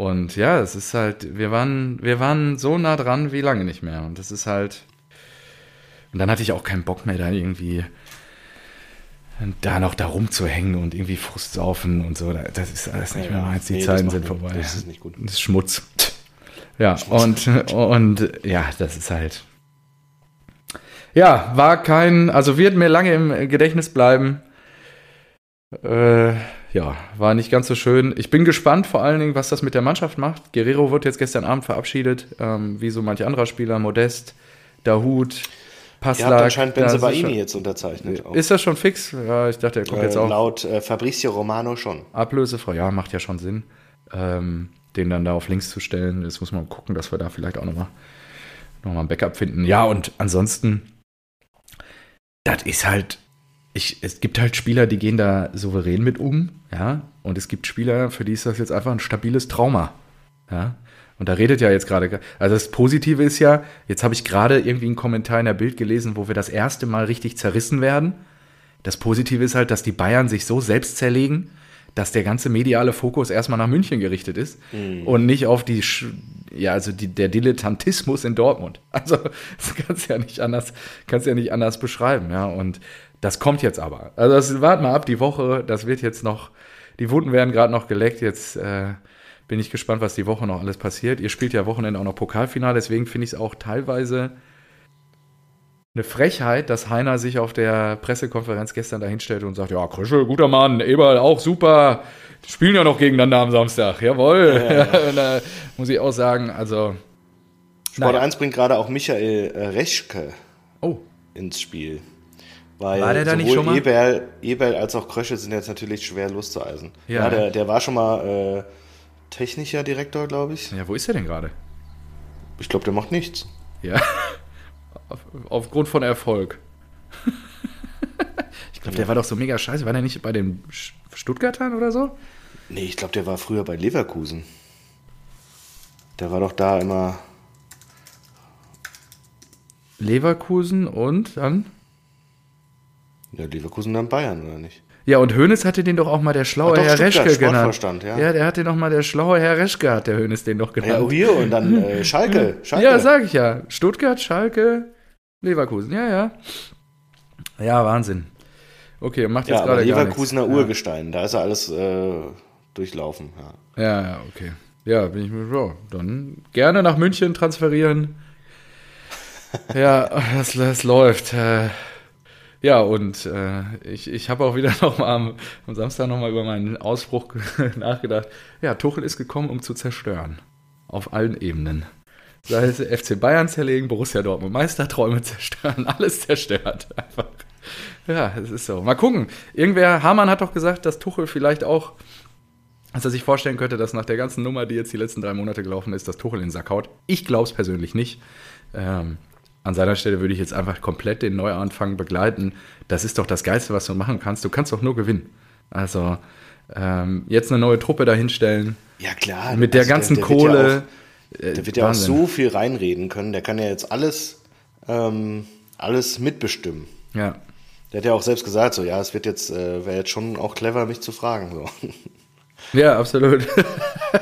und ja, es ist halt, wir waren, wir waren so nah dran wie lange nicht mehr. Und das ist halt. Und dann hatte ich auch keinen Bock mehr, da irgendwie da noch da rumzuhängen und irgendwie Frust saufen und so. Das ist alles nicht mehr meins. Die nee, Zeiten sind vorbei. Das ist nicht gut. Das ist Schmutz. *laughs* Ja, Schmutz. und, und ja, das ist halt. Ja, war kein, also wird mir lange im Gedächtnis bleiben. Äh, ja, war nicht ganz so schön. Ich bin gespannt vor allen Dingen, was das mit der Mannschaft macht. Guerrero wird jetzt gestern Abend verabschiedet, ähm, wie so manche anderer Spieler, Modest, Dahut, Passlack. Ja, anscheinend Benzebaini jetzt unterzeichnet. Auch. Ist das schon fix? Ja, ich dachte, er kommt äh, jetzt auch. Laut äh, Fabrizio Romano schon. Ablösefrei, ja, macht ja schon Sinn, ähm, den dann da auf links zu stellen. Jetzt muss man gucken, dass wir da vielleicht auch nochmal noch mal ein Backup finden. Ja, und ansonsten, das ist halt ich, es gibt halt Spieler, die gehen da souverän mit um, ja, und es gibt Spieler, für die ist das jetzt einfach ein stabiles Trauma, ja. Und da redet ja jetzt gerade, also das Positive ist ja, jetzt habe ich gerade irgendwie einen Kommentar in der Bild gelesen, wo wir das erste Mal richtig zerrissen werden. Das Positive ist halt, dass die Bayern sich so selbst zerlegen, dass der ganze mediale Fokus erstmal nach München gerichtet ist mhm. und nicht auf die, ja, also die, der Dilettantismus in Dortmund. *laughs* Also, das kannst du ja nicht anders, kannst ja nicht anders beschreiben, ja. Und das kommt jetzt aber. Also das, wart mal ab, die Woche, das wird jetzt noch, die Wunden werden gerade noch geleckt. Jetzt äh, bin ich gespannt, was die Woche noch alles passiert. Ihr spielt ja Wochenende auch noch Pokalfinale, deswegen finde ich es auch teilweise eine Frechheit, dass Heiner sich auf der Pressekonferenz gestern dahinstellte und sagt, ja, Kröschel, guter Mann, Eberl auch super, die spielen ja noch gegeneinander am Samstag, jawohl. Ja, ja, *laughs* muss ich auch sagen, also... Sport naja. 1 bringt gerade auch Michael äh, Reschke oh. ins Spiel. Weil war der da nicht schon mal? Eberl, Eberl als auch Kröschel sind jetzt natürlich schwer loszueisen. Ja, ja der, der war schon mal äh, technischer Direktor, glaube ich. Ja, wo ist er denn gerade? Ich glaube, der macht nichts. Ja. Auf, aufgrund von Erfolg. *laughs* ich glaube, der war doch so mega scheiße. War der nicht bei den Stuttgartern oder so? Nee, ich glaube, der war früher bei Leverkusen. Der war doch da immer. Leverkusen und dann? Ja, Leverkusen dann Bayern, oder nicht? Ja, und Hoeneß hatte den doch auch mal der schlaue Herr Reschke genannt. Ja. ja, der hatte noch mal der schlaue Herr Reschke, hat der Hoeneß den doch genannt. Ja, oh hier und dann äh, Schalke, Schalke. Ja, sag ich ja. Stuttgart, Schalke, Leverkusen, ja, ja. Ja, Wahnsinn. Okay, macht jetzt ja, gerade Leverkusener Urgestein, ja. da ist ja alles äh, durchlaufen. Ja. ja, ja, okay. Ja, bin ich mir ja, dann gerne nach München transferieren. *laughs* ja, das, das läuft. Äh, ja, und äh, ich, ich habe auch wieder *laughs* noch mal am, am Samstag noch mal über meinen Ausspruch *laughs* nachgedacht. Ja, Tuchel ist gekommen, um zu zerstören. Auf allen Ebenen. Sei es FC Bayern zerlegen, Borussia Dortmund Meisterträume zerstören, *laughs* alles zerstört. Einfach. Ja, es ist so. Mal gucken. Irgendwer, Hamann hat doch gesagt, dass Tuchel vielleicht auch, dass er sich vorstellen könnte, dass nach der ganzen Nummer, die jetzt die letzten drei Monate gelaufen ist, dass Tuchel in den Sack haut. Ich glaube es persönlich nicht. Ähm, an seiner Stelle würde ich jetzt einfach komplett den Neuanfang begleiten. Das ist doch das Geilste, was du machen kannst. Du kannst doch nur gewinnen. Also ähm, jetzt eine neue Truppe dahinstellen. Ja klar. Mit der also ganzen der, der Kohle. Wird ja auch, der wird ja auch so viel reinreden können. Der kann ja jetzt alles, ähm, alles mitbestimmen. Ja. Der hat ja auch selbst gesagt, so ja, es wird jetzt, äh, wäre jetzt schon auch clever, mich zu fragen. So. *laughs* Ja, absolut.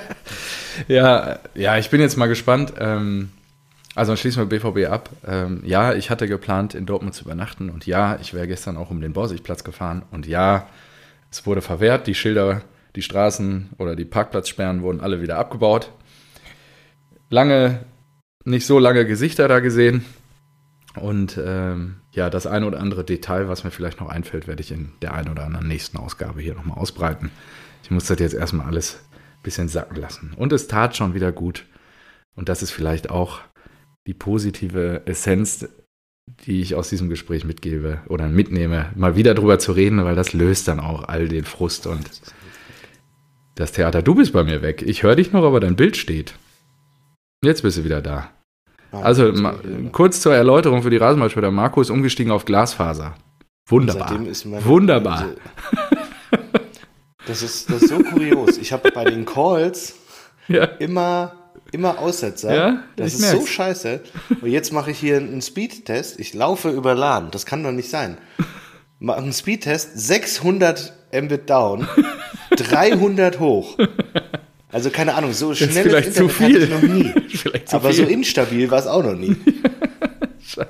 *laughs* ja, ja, ich bin jetzt mal gespannt. Ähm, also dann schließen wir BVB ab. Ähm, ja, ich hatte geplant, in Dortmund zu übernachten und ja, ich wäre gestern auch um den Borsigplatz gefahren und ja, es wurde verwehrt. Die Schilder, die Straßen oder die Parkplatzsperren wurden alle wieder abgebaut. Lange, nicht so lange Gesichter da gesehen. Und ähm, ja, das eine oder andere Detail, was mir vielleicht noch einfällt, werde ich in der einen oder anderen nächsten Ausgabe hier nochmal ausbreiten. Ich muss das jetzt erstmal alles ein bisschen sacken lassen. Und es tat schon wieder gut. Und das ist vielleicht auch die positive Essenz, die ich aus diesem Gespräch mitgebe oder mitnehme, mal wieder drüber zu reden, weil das löst dann auch all den Frust und das Theater. Du bist bei mir weg. Ich höre dich noch, aber dein Bild steht. Jetzt bist du wieder da. Ah, also kurz zur Erläuterung für die Rasenballspieler. Marco ist umgestiegen auf Glasfaser. Wunderbar. Wunderbar. Das ist, das ist so kurios. Ich habe bei den Calls *laughs* ja. immer immer Aussetzer. Ja, das ist merk's. so scheiße. *laughs* Und jetzt mache ich hier einen Speedtest. Ich laufe über LAN. Das kann doch nicht sein. Mache einen Speedtest. 600 Mbit down, *laughs* 300 hoch. Also keine Ahnung, so schnell Internet zu viel. hatte ich noch nie. *laughs* Aber viel. so instabil war es auch noch nie. Scheiße.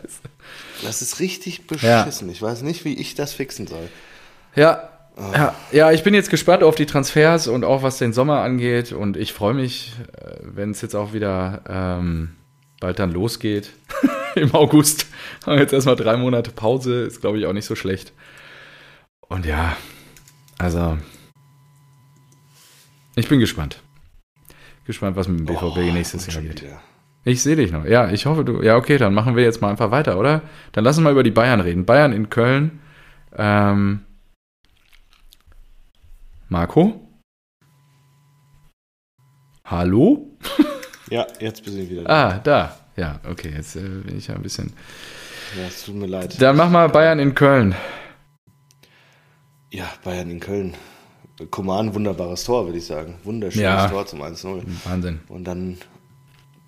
Das ist richtig beschissen. Ja. Ich weiß nicht, wie ich das fixen soll. Ja, ja, ja, ich bin jetzt gespannt auf die Transfers und auch was den Sommer angeht. Und ich freue mich, äh, wenn es jetzt auch wieder ähm, bald dann losgeht. *laughs* Im August haben wir jetzt erstmal drei Monate Pause. Ist, glaube ich, auch nicht so schlecht. Und ja, also ich bin gespannt. Gespannt, was mit dem BVB oh, nächstes Jahr geht. Wieder. Ich sehe dich noch. Ja, ich hoffe, du. Ja, okay, dann machen wir jetzt mal einfach weiter, oder? Dann lass uns mal über die Bayern reden. Bayern in Köln. Ähm, Marco? Hallo? *laughs* Ja, jetzt bin ich wieder da. Ah, da. Ja, okay, jetzt äh, bin ich ja ein bisschen. Ja, es tut mir leid. Dann mach mal Bayern in Köln. Ja, Bayern in Köln. Coman, wunderbares Tor, würde ich sagen. Wunderschönes ja, Tor zum 1-0. Wahnsinn. Und dann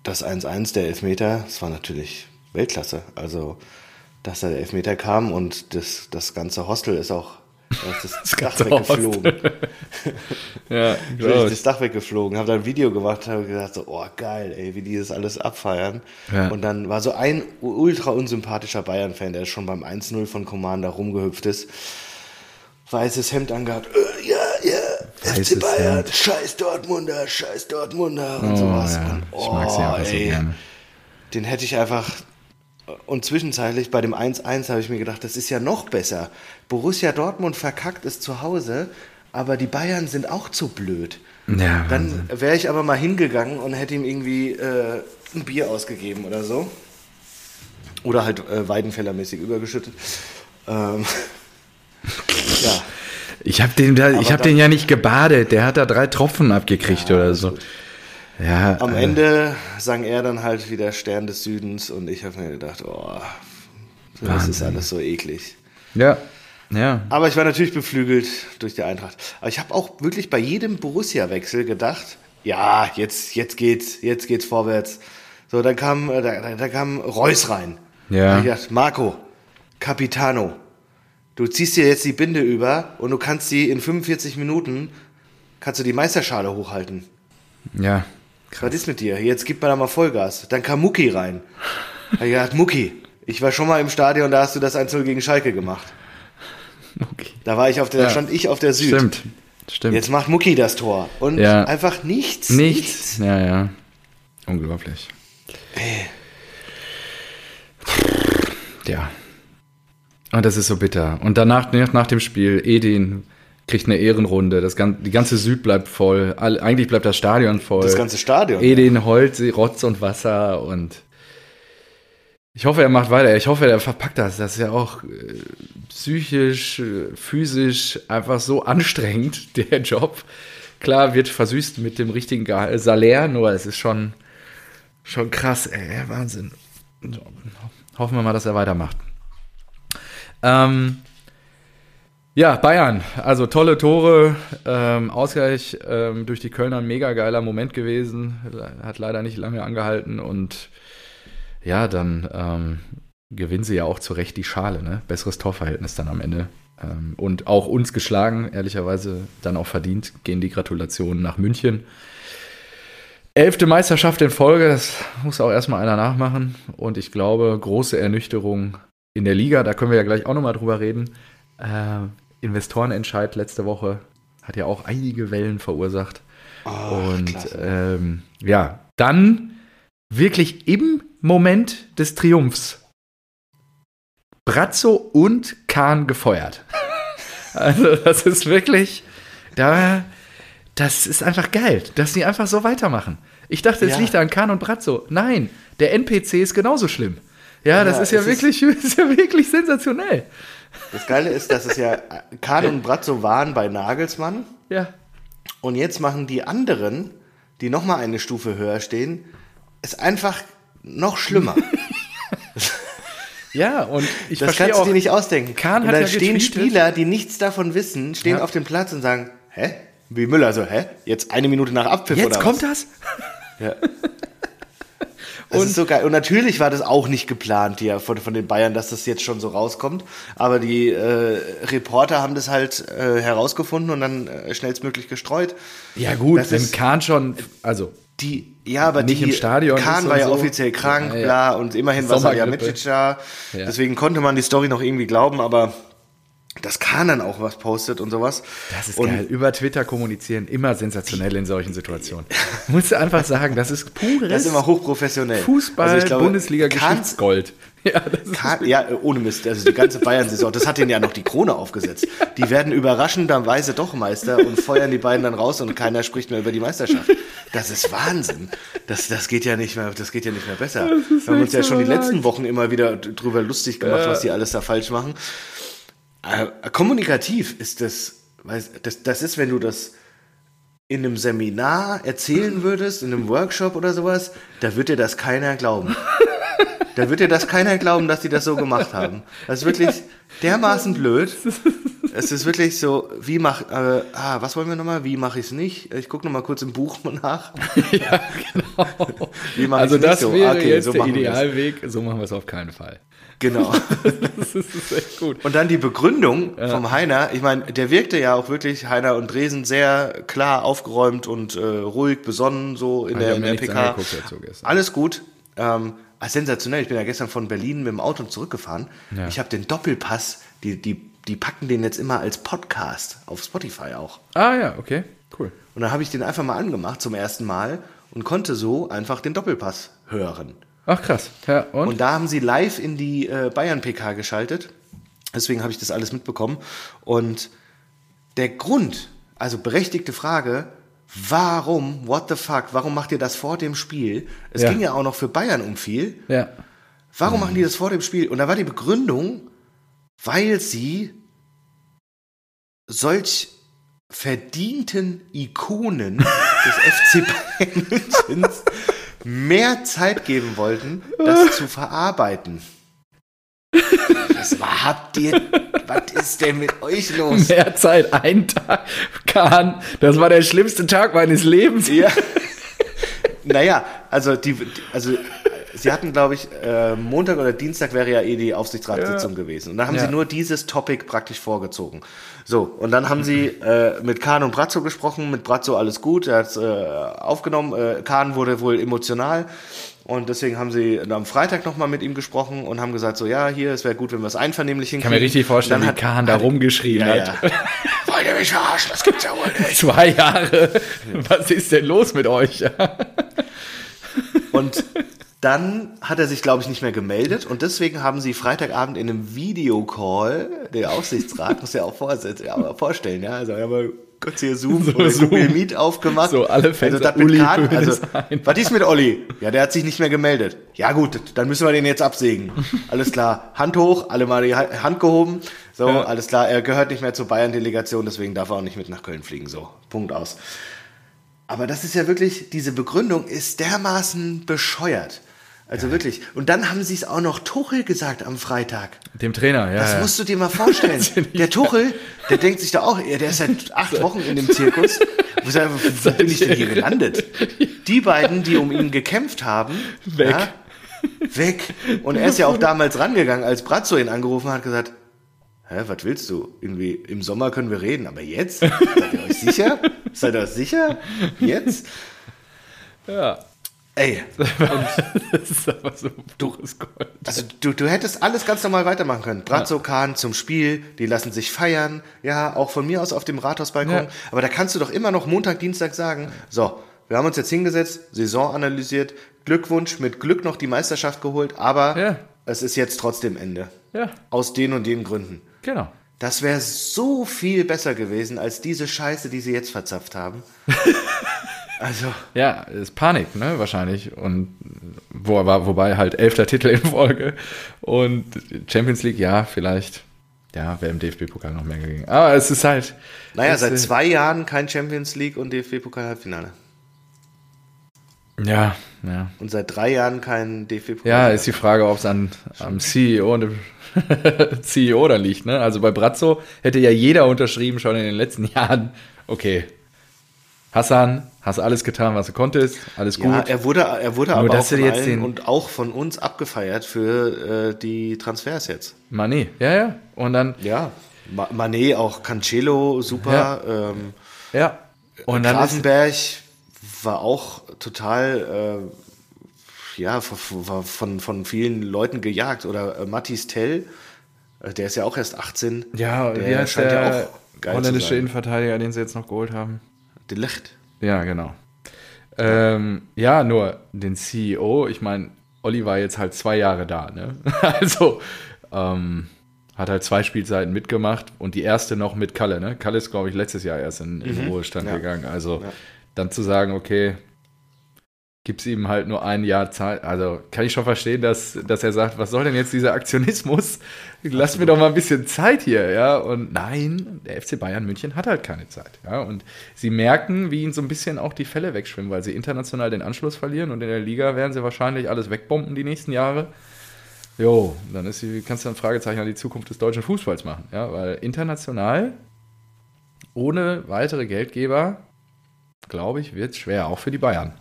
das 1-1 der Elfmeter, das war natürlich Weltklasse. Also, dass da der Elfmeter kam und das, das ganze Hostel ist auch da ist das, *laughs* *laughs* *laughs* das Dach weggeflogen. ja, genau. das Dach weggeflogen, habe da ein Video gemacht, habe gedacht so, oh geil, ey, wie die das alles abfeiern. Ja. Und dann war so ein ultra unsympathischer Bayern-Fan, der schon beim 1-0 von Commander rumgehüpft ist, weißes Hemd angehabt, äh, ja, ja, Weißes FC Bayern, Hemd. scheiß Dortmunder, scheiß Dortmunder und oh, sowas. Ja. Und, oh, ich mag sie einfach ey, so gerne. Den hätte ich einfach und zwischenzeitlich bei dem 1-1 habe ich mir gedacht, das ist ja noch besser. Borussia Dortmund verkackt es zu Hause, aber die Bayern sind auch zu blöd. Ja, Dann wäre ich aber mal hingegangen und hätte ihm irgendwie äh, ein Bier ausgegeben oder so. Oder halt äh, Weidenfellermäßig übergeschüttet. Ähm, *laughs* ja. Ich habe den, hab den ja nicht gebadet. Der hat da drei Tropfen abgekriegt ja, oder so. Ja, Am äh, Ende sang er dann halt wieder Stern des Südens und ich habe mir gedacht, oh, das Wahnsinn. ist alles so eklig. Ja, ja. Aber ich war natürlich beflügelt durch die Eintracht. Aber ich habe auch wirklich bei jedem Borussia-Wechsel gedacht, ja, jetzt, jetzt geht's, jetzt geht's vorwärts. So, dann kam, äh, da, da kam Reus rein. Ja. Ich gedacht, Marco, Capitano, du ziehst dir jetzt die Binde über und du kannst sie in 45 Minuten, kannst du die Meisterschale hochhalten. Ja. Krass. Was ist mit dir? Jetzt gibt man da mal Vollgas. Dann kam Mucki rein. Da ich gedacht, Mucki, ich war schon mal im Stadion, da hast du das 1-0 gegen Schalke gemacht. Okay. Da war ich auf der, ja. stand ich auf der Süd. Stimmt. Stimmt. Jetzt macht Mucki das Tor. Und ja. einfach nichts. Nichts. nichts. Ja, ja. Unglaublich. Ey. Ja. Und das ist so bitter. Und danach, nach dem Spiel, Edin kriegt eine Ehrenrunde. Das, die ganze Süd bleibt voll. Eigentlich bleibt das Stadion voll. Das ganze Stadion. Edin ja. Holz, Rotz und Wasser und ich hoffe, er macht weiter. Ich hoffe, er verpackt das. Das ist ja auch äh, psychisch, äh, physisch einfach so anstrengend, *laughs* der Job. Klar, wird versüßt mit dem richtigen Salär, nur es ist schon, schon krass, ey, Wahnsinn. Hoffen wir mal, dass er weitermacht. Ähm, ja, Bayern, also tolle Tore, ähm, Ausgleich ähm, durch die Kölner, ein mega geiler Moment gewesen, hat leider nicht lange angehalten und ja, dann ähm, gewinnen sie ja auch zu Recht die Schale, ne? Besseres Torverhältnis dann am Ende. Ähm, und auch uns geschlagen, ehrlicherweise dann auch verdient, gehen die Gratulationen nach München. Elfte Meisterschaft in Folge, das muss auch erstmal einer nachmachen. Und ich glaube, große Ernüchterung in der Liga, da können wir ja gleich auch nochmal drüber reden. Äh, Investorenentscheid letzte Woche hat ja auch einige Wellen verursacht. Oh, und ähm, ja, dann wirklich im Moment des Triumphs Brazzo und Kahn gefeuert. *laughs* also das ist wirklich, da, das ist einfach geil, dass die einfach so weitermachen. Ich dachte, es ja. liegt an Kahn und Brazzo. Nein, der NPC ist genauso schlimm. Ja, das ja, ist ja wirklich, ist, *laughs* ist ja wirklich sensationell. Das Geile ist, dass es ja Kahn und Brazzo waren bei Nagelsmann. Ja. Und jetzt machen die anderen, die nochmal eine Stufe höher stehen, es einfach noch schlimmer. *laughs* ja, und ich Das kannst du dir nicht ausdenken. Kahn und hat da ja stehen getweetet. Spieler, die nichts davon wissen, stehen ja. auf dem Platz und sagen, hä? Wie Müller, so, hä? Jetzt eine Minute nach Abpfiff Jetzt oder kommt was? das? Ja. *laughs* Das und ist so geil. Und natürlich war das auch nicht geplant hier von, von den Bayern, dass das jetzt schon so rauskommt. Aber die äh, Reporter haben das halt äh, herausgefunden und dann äh, schnellstmöglich gestreut. Ja gut, das wenn Kahn schon, also die, ja, aber nicht die, im Stadion. Kahn war ja so. offiziell krank, ja, ja. bla, und immerhin war Salihamidzic da. Ja. Deswegen konnte man die Story noch irgendwie glauben, aber dass Kahn dann auch was postet und sowas. Das ist und geil. Über Twitter kommunizieren, immer sensationell in solchen Situationen. Musst du einfach sagen, das ist pures. Das ist immer hochprofessionell. Fußball, also glaube, Bundesliga, Geschichtsgold. *laughs* Ja, Kahn, ja, ohne Mist. Also die ganze Bayern-Saison, das hat denen ja noch die Krone aufgesetzt. Die werden überraschenderweise doch Meister und feuern die beiden dann raus und keiner spricht mehr über die Meisterschaft. Das ist Wahnsinn. Das, das geht ja nicht mehr, das geht ja nicht mehr besser. Wir haben uns ja schon die letzten Wochen immer wieder drüber lustig gemacht, was die alles da falsch machen. Äh, kommunikativ ist das, das, das ist, wenn du das in einem Seminar erzählen würdest, in einem Workshop oder sowas, da wird dir das keiner glauben. *laughs* Da wird dir das keiner glauben, dass die das so gemacht haben. Das ist wirklich dermaßen blöd. Es ist wirklich so, wie mach, äh, ah, was wollen wir nochmal? Wie mache ich es nicht? Ich gucke nochmal kurz im Buch nach. *laughs* ja, genau. also das so? wäre okay, jetzt so der Idealweg, so machen wir es auf keinen Fall. Genau. *laughs* das, ist, echt gut. Und dann die Begründung ja. vom Heiner. Ich meine, der wirkte ja auch wirklich, Heiner und Dresen, sehr klar aufgeräumt und äh, ruhig, besonnen, so in der, in der PK. Alles gut. Ähm, ah, sensationell. Ich bin ja gestern von Berlin mit dem Auto zurückgefahren. Ja. Ich habe den Doppelpass, die, die, die packen den jetzt immer als Podcast auf Spotify auch. Ah ja, okay, cool. Und dann habe ich den einfach mal angemacht zum ersten Mal und konnte so einfach den Doppelpass hören. Ach krass. Ja, und? und da haben sie live in die äh, Bayern-PK geschaltet. Deswegen habe ich das alles mitbekommen. Und der Grund, also berechtigte Frage, warum, what the fuck, warum macht ihr das vor dem Spiel? Es ja. ging ja auch noch für Bayern um viel. Ja. Warum mhm. machen die das vor dem Spiel? Und da war die Begründung, weil sie solch verdienten Ikonen des *laughs* FC Bayern Münchens mehr Zeit geben wollten, das zu verarbeiten. Was habt ihr, was ist denn mit euch los? Mehr Zeit, ein Tag, Kahn, das war der schlimmste Tag meines Lebens. Ja. Naja, also die, also sie hatten, glaube ich, äh, Montag oder Dienstag wäre ja eh die Aufsichtsratssitzung ja. gewesen. Und da haben ja. sie nur dieses Topic praktisch vorgezogen. So, und dann haben sie äh, mit Kahn und Brazzo gesprochen. Mit Brazzo alles gut, er hat es äh, aufgenommen. Äh, Kahn wurde wohl emotional. Und deswegen haben sie am Freitag nochmal mit ihm gesprochen und haben gesagt, so ja, hier, es wäre gut, wenn wir es einvernehmlich hinkriegen. Ich kann mir richtig vorstellen, wie Kahn da rumgeschrien ja, hat. Ja. Wollt ihr mich verarschen? Das gibt's ja wohl nicht. Zwei Jahre. Was ist denn los mit euch? und dann hat er sich, glaube ich, nicht mehr gemeldet und deswegen haben sie Freitagabend in einem Videocall, der Aufsichtsrat muss ja auch vorstellen, ja, also haben kurz hier Zoom so, oder Zoom. Google Meet aufgemacht. So, alle Fans. Also, das mit Kahn, also, was ist mit Olli? Ja, der hat sich nicht mehr gemeldet. Ja, gut, dann müssen wir den jetzt absägen. Alles klar. Hand hoch, alle mal die Hand gehoben. So, ja. alles klar. Er gehört nicht mehr zur Bayern-Delegation, deswegen darf er auch nicht mit nach Köln fliegen. So, Punkt aus. Aber das ist ja wirklich, diese Begründung ist dermaßen bescheuert. Also ja. wirklich. Und dann haben sie es auch noch Tuchel gesagt am Freitag. Dem Trainer, ja. Das musst du dir mal vorstellen. *laughs* der *laughs* Tuchel, der denkt sich da auch, der ist seit *laughs* acht Wochen in dem Zirkus. Wo, wo bin ich denn hier gelandet? Die beiden, die um ihn gekämpft haben, weg. Ja, weg. Und er ist ja auch damals rangegangen, als Brazzo ihn angerufen hat, gesagt, hä, was willst du? Irgendwie im Sommer können wir reden, aber jetzt? Seid ihr euch sicher? Seid ihr euch sicher? Jetzt? Ja. Ey, *laughs* das ist aber so pures Gold. Also du, du hättest alles ganz normal weitermachen können. Brazzo, ja. Zum Spiel, die lassen sich feiern, ja, auch von mir aus auf dem Rathausbalkon. Ja. Aber da kannst du doch immer noch Montag, Dienstag sagen, so, wir haben uns jetzt hingesetzt, Saison analysiert, Glückwunsch, mit Glück noch die Meisterschaft geholt, aber ja. es ist jetzt trotzdem Ende. Ja. Aus den und den Gründen. Genau. Das wäre so viel besser gewesen als diese Scheiße, die sie jetzt verzapft haben. *laughs* Also. Ja, ist Panik, ne, wahrscheinlich. Und wo, war, wobei halt elfter Titel in Folge. Und Champions League, ja, vielleicht. Ja, wäre im DFB-Pokal noch mehr gegangen. Aber es ist halt. Naja, seit zwei Jahren kein Champions League und DFB-Pokal-Halbfinale. Ja, ja. Und seit drei Jahren kein DFB-Pokal. Ja, ist die Frage, ob es an am CEO und dem *laughs* CEO da liegt. Ne? Also bei Brazzo hätte ja jeder unterschrieben schon in den letzten *laughs* Jahren. Okay, Hassan, hast alles getan, was du konntest, alles gut. Ja, er wurde, er wurde Nur, aber auch von allen und auch von uns abgefeiert für äh, die Transfers jetzt. Mané, ja, ja. Und dann. Ja, Ma Mané, auch Cancelo, super. Ja. Ähm, ja. Und dann Klasenberg war auch total, äh, ja, von, von, von vielen Leuten gejagt. Oder äh, Mattis Tell, äh, der ist ja auch erst 18. Ja, der scheint der ja auch geil holländische Innenverteidiger, den sie jetzt noch geholt haben. De Licht. Ja, genau. Ähm, ja, nur den CEO, ich meine, Olli war jetzt halt zwei Jahre da, ne? *laughs* Also, ähm, hat halt zwei Spielzeiten mitgemacht und die erste noch mit Kalle, ne? Kalle ist, glaube ich, letztes Jahr erst in, in mhm. Ruhestand ja. gegangen. Also, ja. dann zu sagen, okay, gibt es ihm halt nur ein Jahr Zeit. Also kann ich schon verstehen, dass, dass er sagt, was soll denn jetzt dieser Aktionismus? Lass mir doch mal ein bisschen Zeit hier, ja. Und nein, der FC Bayern München hat halt keine Zeit, ja. Und sie merken, wie ihnen so ein bisschen auch die Fälle wegschwimmen, weil sie international den Anschluss verlieren und in der Liga werden sie wahrscheinlich alles wegbomben die nächsten Jahre. Jo, dann ist kannst du ein Fragezeichen an die Zukunft des deutschen Fußballs machen, ja, weil international ohne weitere Geldgeber, glaube ich, wird es schwer, auch für die Bayern.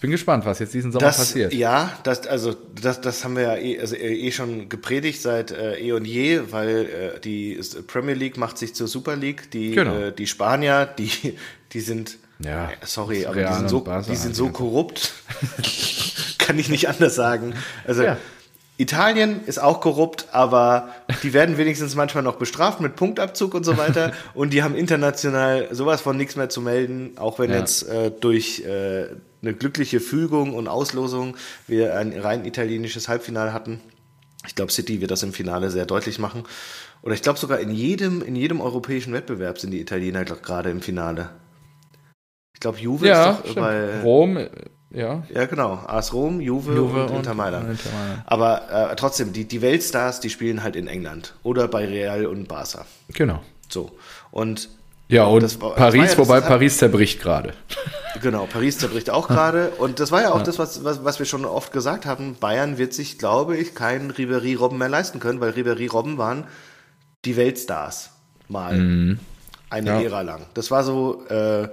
Ich bin gespannt, was jetzt diesen Sommer das, passiert. Ja, das, also das, das haben wir ja eh, also eh, eh schon gepredigt seit äh, eh und je, weil äh, die Premier League macht sich zur Super League. Die, genau. äh, die Spanier, die, die sind, ja, äh, sorry, aber die sind so, die sind so korrupt. *laughs* Kann ich nicht anders sagen. Also ja. Italien ist auch korrupt, aber die werden wenigstens manchmal noch bestraft mit Punktabzug und so weiter. *laughs* und die haben international sowas von nichts mehr zu melden, auch wenn ja. jetzt äh, durch äh, eine glückliche Fügung und Auslosung wir ein rein italienisches Halbfinale hatten. Ich glaube, City wird das im Finale sehr deutlich machen. Oder ich glaube sogar in jedem, in jedem europäischen Wettbewerb sind die Italiener gerade im Finale. Ich glaube, Juve ja, ist doch stimmt. bei Rom, ja. Ja, genau. AS Rom, Juve, Juve und, und Inter Mailand. Inter Mailand. Aber äh, trotzdem, die, die Weltstars, die spielen halt in England oder bei Real und Barca. Genau. So. Und ja, und das, Paris, ja, wobei Paris zerbricht gerade. Genau, Paris zerbricht auch gerade. Und das war ja auch ja. das, was, was, was wir schon oft gesagt haben. Bayern wird sich, glaube ich, keinen Ribery-Robben mehr leisten können, weil Ribery-Robben waren die Weltstars mal. Mhm. Eine ja. Ära lang. Das war so, äh,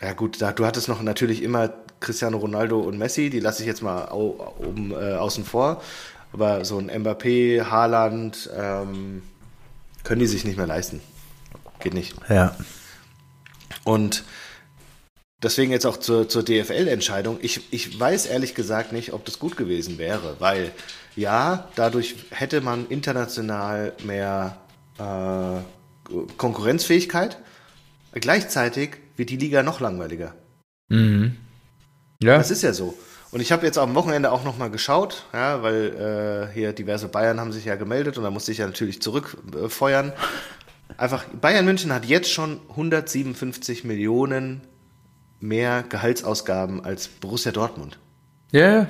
ja gut, da, du hattest noch natürlich immer Cristiano Ronaldo und Messi, die lasse ich jetzt mal oben äh, außen vor. Aber so ein Mbappé, Haaland, ähm, können die sich nicht mehr leisten. Geht nicht. Ja. Und deswegen jetzt auch zur, zur DFL-Entscheidung. Ich, ich weiß ehrlich gesagt nicht, ob das gut gewesen wäre, weil ja, dadurch hätte man international mehr äh, Konkurrenzfähigkeit. Gleichzeitig wird die Liga noch langweiliger. Mhm. Ja. Das ist ja so. Und ich habe jetzt am Wochenende auch nochmal geschaut, ja, weil äh, hier diverse Bayern haben sich ja gemeldet und da musste ich ja natürlich zurückfeuern. Einfach, Bayern München hat jetzt schon 157 Millionen mehr Gehaltsausgaben als Borussia Dortmund. Ja. Yeah.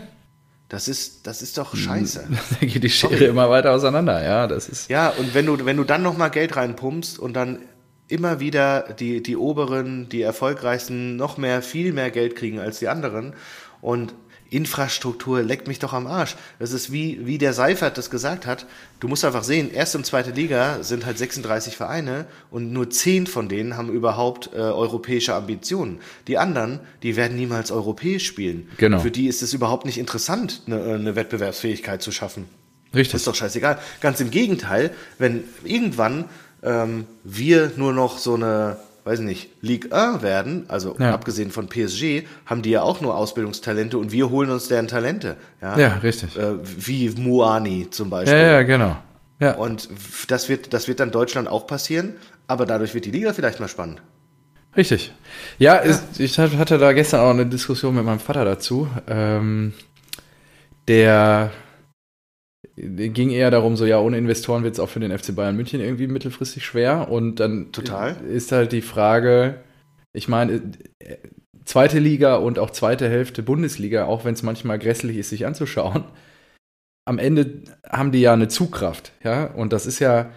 Das ist, das ist doch scheiße. *laughs* Da geht die Schere Sorry. immer weiter auseinander, ja. Das ist ja, und wenn du, wenn du dann nochmal Geld reinpumpst und dann immer wieder die, die Oberen, die Erfolgreichsten noch mehr, viel mehr Geld kriegen als die anderen und Infrastruktur leckt mich doch am Arsch. Das ist wie, wie der Seifert das gesagt hat. Du musst einfach sehen, erste und zweite Liga sind halt 36 Vereine und nur 10 von denen haben überhaupt äh, europäische Ambitionen. Die anderen, die werden niemals europäisch spielen. Genau. Für die ist es überhaupt nicht interessant, eine, eine Wettbewerbsfähigkeit zu schaffen. Richtig. Das ist doch scheißegal. Ganz im Gegenteil, wenn irgendwann ähm, wir nur noch so eine weiß nicht, Ligue 1 werden, also ja. abgesehen von PSG, haben die ja auch nur Ausbildungstalente und wir holen uns deren Talente. Ja, ja richtig. Äh, wie Muani zum Beispiel. Ja, ja, genau. Ja. Und das wird, das wird dann Deutschland auch passieren, aber dadurch wird die Liga vielleicht mal spannend. Richtig. Ja, ja. Ist, ich hatte da gestern auch eine Diskussion mit meinem Vater dazu. Ähm, der ging eher darum, so ja, ohne Investoren wird es auch für den FC Bayern München irgendwie mittelfristig schwer. Und dann Total. ist halt die Frage, ich meine, zweite Liga und auch zweite Hälfte Bundesliga, auch wenn es manchmal grässlich ist, sich anzuschauen, am Ende haben die ja eine Zugkraft, ja, und das ist ja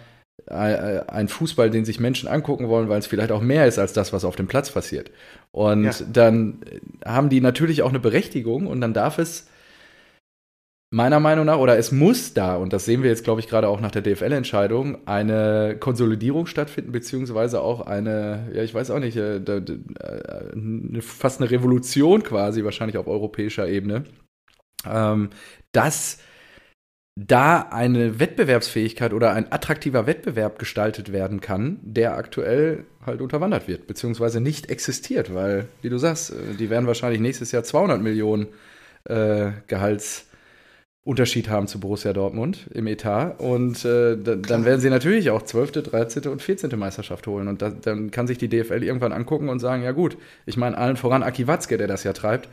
ein Fußball, den sich Menschen angucken wollen, weil es vielleicht auch mehr ist als das, was auf dem Platz passiert. Und ja. dann haben die natürlich auch eine Berechtigung und dann darf es meiner Meinung nach, oder es muss da, und das sehen wir jetzt, glaube ich, gerade auch nach der DFL-Entscheidung, eine Konsolidierung stattfinden, beziehungsweise auch eine, ja, ich weiß auch nicht, äh, äh, fast eine Revolution quasi, wahrscheinlich auf europäischer Ebene, ähm, dass da eine Wettbewerbsfähigkeit oder ein attraktiver Wettbewerb gestaltet werden kann, der aktuell halt unterwandert wird, beziehungsweise nicht existiert, weil, wie du sagst, äh, die werden wahrscheinlich nächstes Jahr 200 Millionen äh, Gehalts Unterschied haben zu Borussia Dortmund im Etat. Und äh, da, dann werden sie natürlich auch 12., 13. und 14. Meisterschaft holen. Und da, dann kann sich die DFL irgendwann angucken und sagen, ja gut, ich meine allen voran Aki Watzke, der das ja treibt.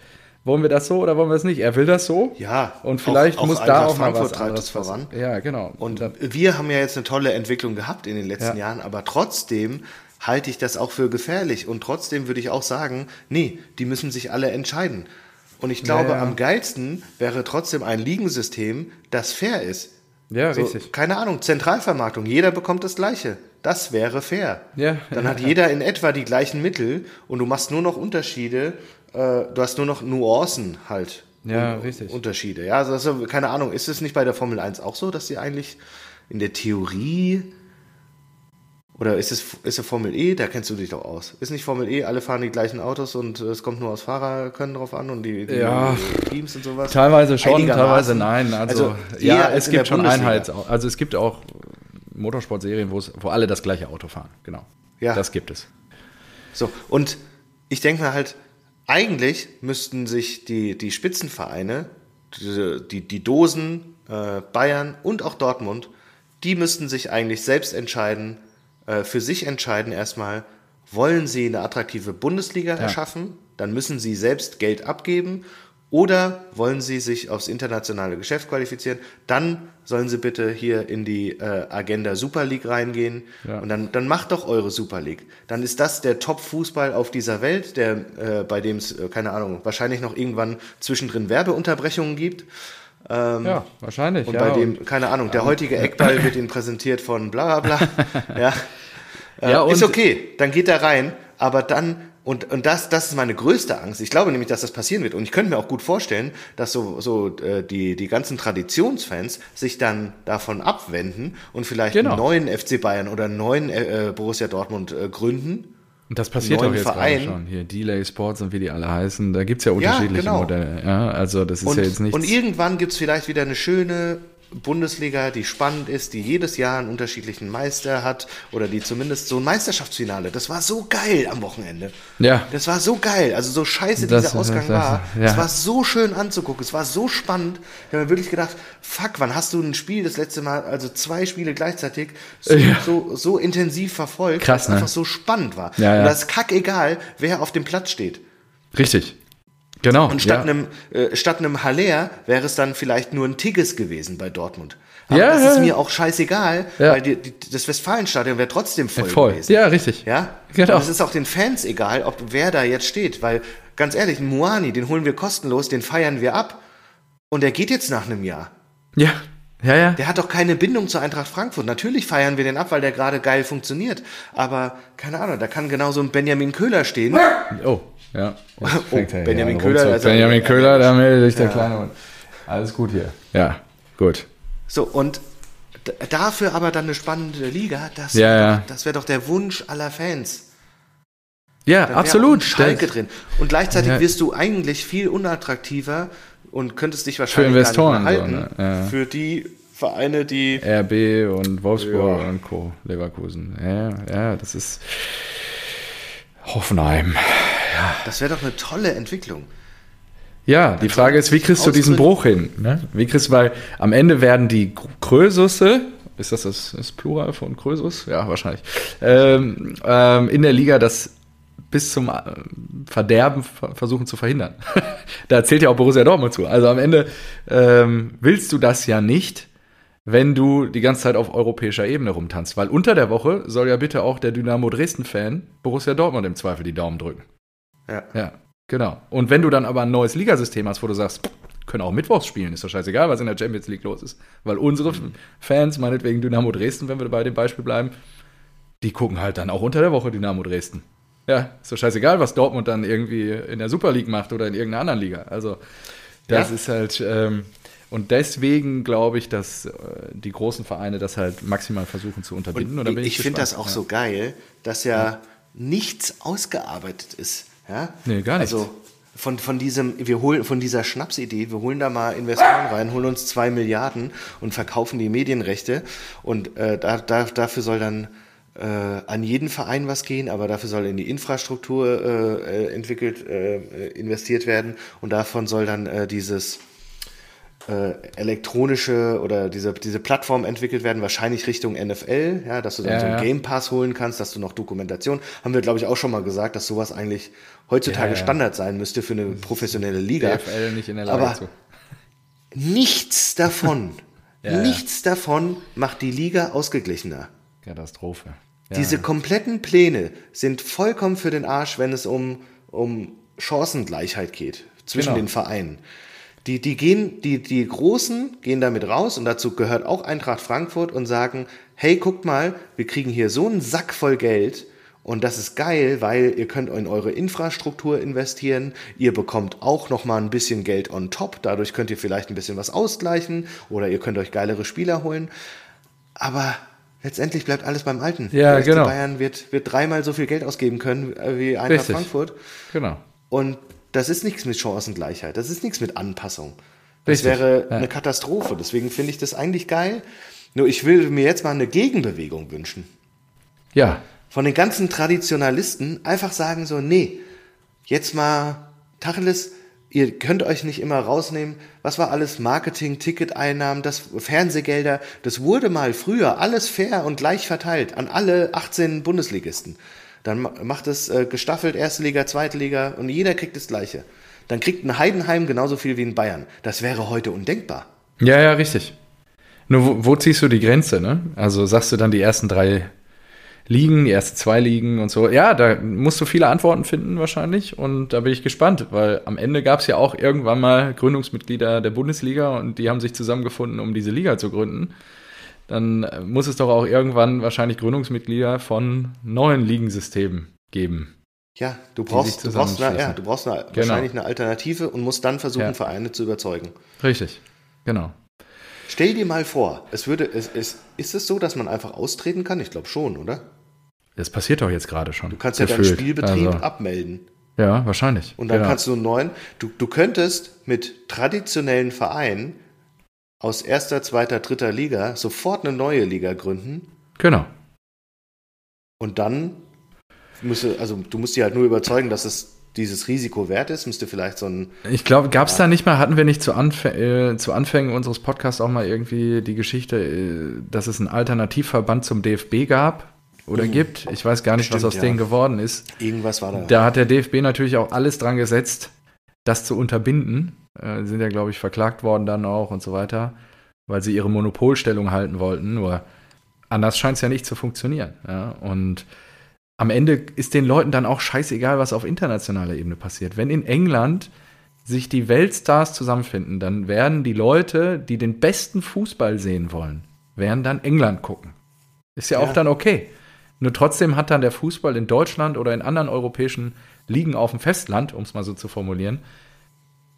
Wollen wir das so oder wollen wir es nicht? Er will das so. Ja. Und vielleicht auch, muss auch da auch mal was treibt es voran. Ja, genau. Und wir haben ja jetzt eine tolle Entwicklung gehabt in den letzten ja. Jahren, aber trotzdem halte ich das auch für gefährlich. Und trotzdem würde ich auch sagen, nee, die müssen sich alle entscheiden. Und ich glaube, ja, ja. am geilsten wäre trotzdem ein Ligensystem, das fair ist. Ja, so, richtig. Keine Ahnung, Zentralvermarktung, jeder bekommt das Gleiche. Das wäre fair. Ja, Dann hat jeder in etwa die gleichen Mittel und du machst nur noch Unterschiede, äh, du hast nur noch Nuancen halt. Ja, richtig. Unterschiede. Ja, also, keine Ahnung, ist es nicht bei der Formel 1 auch so, dass sie eigentlich in der Theorie oder ist es, ist es Formel E? Da kennst du dich doch aus. Ist nicht Formel E, alle fahren die gleichen Autos und äh, es kommt nur aus Fahrerkönnen drauf an und die, die ja, Teams und sowas? Teilweise schon, teilweise nein. Also, also ja, es gibt schon Einheits... Also es gibt auch Motorsportserien, wo alle das gleiche Auto fahren. Genau. Ja. Das gibt es. So, und ich denke mir halt, eigentlich müssten sich die, die Spitzenvereine, die, die, die Dosen, äh, Bayern und auch Dortmund, die müssten sich eigentlich selbst entscheiden, äh, für sich entscheiden erstmal, wollen sie eine attraktive Bundesliga ja. erschaffen, dann müssen sie selbst Geld abgeben oder wollen Sie sich aufs internationale Geschäft qualifizieren? Dann sollen Sie bitte hier in die äh, Agenda Super League reingehen. Ja. Und dann, dann macht doch eure Super League. Dann ist das der Top-Fußball auf dieser Welt, der, äh, bei dem es, äh, keine Ahnung, wahrscheinlich noch irgendwann zwischendrin Werbeunterbrechungen gibt. Ähm, ja, wahrscheinlich. Und ja, bei dem, keine Ahnung, der heutige Eckball wird Ihnen präsentiert von bla bla bla. *laughs* ja. Äh, ja, ist okay, dann geht er rein, aber dann und, und das, das ist meine größte Angst. Ich glaube nämlich, dass das passieren wird. Und ich könnte mir auch gut vorstellen, dass so, so äh, die, die ganzen Traditionsfans sich dann davon abwenden und vielleicht genau. einen neuen FC Bayern oder einen neuen äh, äh, Borussia Dortmund äh, gründen. Und das passiert auch jetzt Verein. gerade schon. Hier Delay Sports und wie die alle heißen, da gibt's ja unterschiedliche ja, genau. Modelle. Ja, also das ist und, ja jetzt nicht. Und irgendwann gibt's vielleicht wieder eine schöne Bundesliga, die spannend ist, die jedes Jahr einen unterschiedlichen Meister hat oder die zumindest so ein Meisterschaftsfinale. Das war so geil am Wochenende. Ja. Das war so geil. Also so scheiße das, dieser Ausgang das, war. Ja. Es war so schön anzugucken. Es war so spannend. Ich habe mir wirklich gedacht, fuck, wann hast du ein Spiel das letzte Mal, also zwei Spiele gleichzeitig so, ja. so, so intensiv verfolgt, Krass, dass ne? einfach so spannend war. Ja, ja. Und das ist kackegal, wer auf dem Platz steht. Richtig. Genau. Und statt ja. einem, äh, statt einem Haller wäre es dann vielleicht nur ein Tigges gewesen bei Dortmund. Aber ja, das ist mir auch scheißegal, ja. weil die, die, das Westfalenstadion wäre trotzdem voll, voll gewesen. Ja, richtig. Ja, genau. Und es ist auch den Fans egal, ob wer da jetzt steht, weil ganz ehrlich, Muani, den holen wir kostenlos, den feiern wir ab und der geht jetzt nach einem Jahr. Ja. Ja, ja. Der hat doch keine Bindung zur Eintracht Frankfurt. Natürlich feiern wir den ab, weil der gerade geil funktioniert. Aber keine Ahnung, da kann genauso ein Benjamin Köhler stehen. Oh, ja. *laughs* Oh, Benjamin Köhler. Also, Benjamin Köhler, da meldet sich der ja. kleine Hund. Alles gut hier. Ja, gut. So, und dafür aber dann eine spannende Liga, das ja, wäre ja. doch, wär doch der Wunsch aller Fans. Ja, absolut. Schalke drin. Und gleichzeitig ja. wirst du eigentlich viel unattraktiver und könntest dich wahrscheinlich für Investoren halten so, ne? ja. für die Vereine, die RB und Wolfsburg und Co. Leverkusen. Ja, ja, das ist Hoffenheim. Ja. Das wäre doch eine tolle Entwicklung. Ja, die Frage ist, wie kriegst du diesen Bruch hin? Ne? Wie kriegst du, weil am Ende werden die Krösusse, ist das das, das Plural von Krösus? Ja, wahrscheinlich. Ähm, ähm, in der Liga das bis zum äh, Verderben versuchen zu verhindern. *laughs* da zählt ja auch Borussia Dortmund zu. Also am Ende ähm, willst du das ja nicht, wenn du die ganze Zeit auf europäischer Ebene rumtanzt. Weil unter der Woche soll ja bitte auch der Dynamo Dresden-Fan Borussia Dortmund im Zweifel die Daumen drücken. Ja. Ja, genau. Und wenn du dann aber ein neues Ligasystem hast, wo du sagst, können auch mittwochs spielen, ist doch scheißegal, was in der Champions League los ist. Weil unsere mhm. Fans, meinetwegen Dynamo Dresden, wenn wir bei dem Beispiel bleiben, die gucken halt dann auch unter der Woche Dynamo Dresden. Ja, ist doch scheißegal, was Dortmund dann irgendwie in der Super League macht oder in irgendeiner anderen Liga. Also, das ja. ist halt. Ähm, und deswegen glaube ich, dass äh, die großen Vereine das halt maximal versuchen zu unterbinden. Und, und ich, ich finde das auch ja. so geil, dass ja, ja, nichts ausgearbeitet ist. Ja? Nee, gar nicht. Also von, von diesem, wir holen von dieser Schnapsidee, wir holen da mal Investoren rein, holen uns zwei Milliarden und verkaufen die Medienrechte. Und äh, da, da, dafür soll dann äh, an jeden Verein was gehen, aber dafür soll in die Infrastruktur äh, äh entwickelt, äh, investiert werden und davon soll dann äh, dieses äh, elektronische oder diese, diese Plattform entwickelt werden, wahrscheinlich Richtung NFL, ja, dass du dann ja, so einen Game Pass holen kannst, dass du noch Dokumentation, haben wir glaube ich auch schon mal gesagt, dass sowas eigentlich heutzutage ja, ja. Standard sein müsste für eine professionelle Liga. NFL nicht in der Lage Aber zu. nichts davon, *laughs* nichts davon macht die Liga ausgeglichener. Katastrophe. Diese kompletten Pläne sind vollkommen für den Arsch, wenn es um, um Chancengleichheit geht zwischen genau. den Vereinen. Die, die gehen, die, die Großen gehen damit raus und dazu gehört auch Eintracht Frankfurt und sagen, hey, guckt mal, wir kriegen hier so einen Sack voll Geld und das ist geil, weil ihr könnt in eure Infrastruktur investieren, ihr bekommt auch noch mal ein bisschen Geld on top, dadurch könnt ihr vielleicht ein bisschen was ausgleichen oder ihr könnt euch geilere Spieler holen. Aber letztendlich bleibt alles beim Alten. Ja, genau. Bayern wird, wird dreimal so viel Geld ausgeben können äh, wie Eintracht Richtig. Frankfurt. Genau. Und das ist nichts mit Chancengleichheit, das ist nichts mit Anpassung. Das Richtig. wäre ja. eine Katastrophe. Deswegen finde ich das eigentlich geil. Nur ich will mir jetzt mal eine Gegenbewegung wünschen. Ja. Von den ganzen Traditionalisten einfach sagen so, nee, jetzt mal Tacheles, ihr könnt euch nicht immer rausnehmen, was war alles Marketing, Ticketeinnahmen, das Fernsehgelder, das wurde mal früher alles fair und gleich verteilt an alle 18 Bundesligisten. Dann macht es äh, gestaffelt erste Liga, zweite Liga und jeder kriegt das Gleiche. Dann kriegt ein Heidenheim genauso viel wie ein Bayern. Das wäre heute undenkbar. Ja, ja, richtig. Nur wo, wo ziehst du die Grenze, ne? Also sagst du dann die ersten drei Ligen, die ersten zwei Ligen und so. Ja, da musst du viele Antworten finden wahrscheinlich und da bin ich gespannt, weil am Ende gab es ja auch irgendwann mal Gründungsmitglieder der Bundesliga und die haben sich zusammengefunden, um diese Liga zu gründen. Dann muss es doch auch irgendwann wahrscheinlich Gründungsmitglieder von neuen Ligensystemen geben. Ja, du brauchst, du brauchst, eine, ja, du brauchst eine, genau. wahrscheinlich eine Alternative und musst dann versuchen, ja. Vereine zu überzeugen. Richtig, genau. Stell dir mal vor, es würde, es, es, ist es so, dass man einfach austreten kann? Ich glaube schon, oder? Das passiert doch jetzt gerade schon. Du kannst gefühlt. ja deinen Spielbetrieb also, abmelden. Ja, wahrscheinlich. Und dann genau. kannst du einen neuen. Du, du könntest mit traditionellen Vereinen aus erster, zweiter, dritter Liga sofort eine neue Liga gründen. Genau. Und dann müsste, also du musst die halt nur überzeugen, dass es dieses Risiko wert ist, müsste vielleicht so ein. Ich glaube, gab es da nicht mal, hatten wir nicht zu, Anf äh, zu Anfängen unseres Podcasts auch mal irgendwie die Geschichte, äh, dass es einen Alternativverband zum DFB gab oder mhm. gibt? Ich weiß gar nicht, Stimmt, was aus ja. denen geworden ist. Irgendwas war da. Da hat der DFB natürlich auch alles dran gesetzt, das zu unterbinden. Äh, sind ja, glaube ich, verklagt worden dann auch und so weiter, weil sie ihre Monopolstellung halten wollten. Nur anders scheint es ja nicht zu funktionieren. Ja? Und am Ende ist den Leuten dann auch scheißegal, was auf internationaler Ebene passiert. Wenn in England sich die Weltstars zusammenfinden, dann werden die Leute, die den besten Fußball sehen wollen, werden dann England gucken. Ist ja, ja. auch dann okay. Nur trotzdem hat dann der Fußball in Deutschland oder in anderen europäischen Ligen auf dem Festland, um es mal so zu formulieren,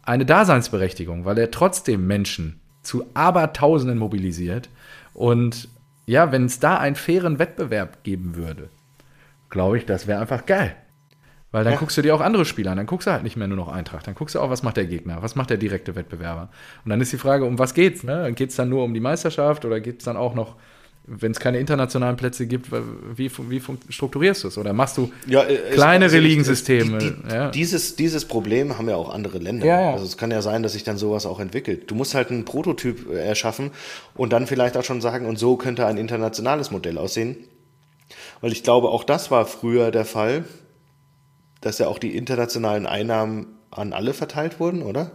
eine Daseinsberechtigung, weil er trotzdem Menschen zu Abertausenden mobilisiert. Und ja, wenn es da einen fairen Wettbewerb geben würde, glaube ich, das wäre einfach geil. Weil dann ja. guckst du dir auch andere Spiele an. Dann guckst du halt nicht mehr nur noch Eintracht. Dann guckst du auch, was macht der Gegner, was macht der direkte Wettbewerber. Und dann ist die Frage, um was geht's? Ne? Geht es dann nur um die Meisterschaft oder geht es dann auch noch, wenn es keine internationalen Plätze gibt, wie, wie strukturierst du es? Oder machst du ja, kleinere also Ligensysteme? Die, die, ja. dieses, dieses Problem haben ja auch andere Länder. Ja, also es kann ja sein, dass sich dann sowas auch entwickelt. Du musst halt einen Prototyp äh, erschaffen und dann vielleicht auch schon sagen, und so könnte ein internationales Modell aussehen weil ich glaube, auch das war früher der Fall, dass ja auch die internationalen Einnahmen an alle verteilt wurden, oder?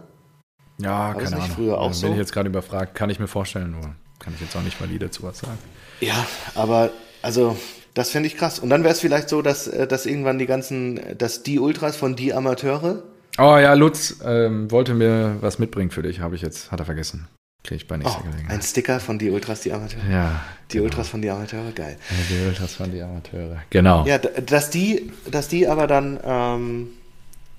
Ja, war keine Ahnung. Früher auch Wenn so? ich jetzt gerade überfragt, kann ich mir vorstellen, nur kann ich jetzt auch nicht valide dazu was sagen. Ja, aber also das fände ich krass. Und dann wäre es vielleicht so, dass, äh, dass irgendwann die ganzen, dass die Ultras von die Amateure. Oh ja, Lutz ähm, wollte mir was mitbringen für dich, habe ich jetzt, hat er vergessen. Kriege ich bei nächster oh, Gelegenheit. Ein Sticker von die Ultras, die Amateure. Ja. Die genau. Ultras von die Amateure, geil. Ja, die Ultras von die Amateure, genau. Ja, dass die, dass die aber dann ähm,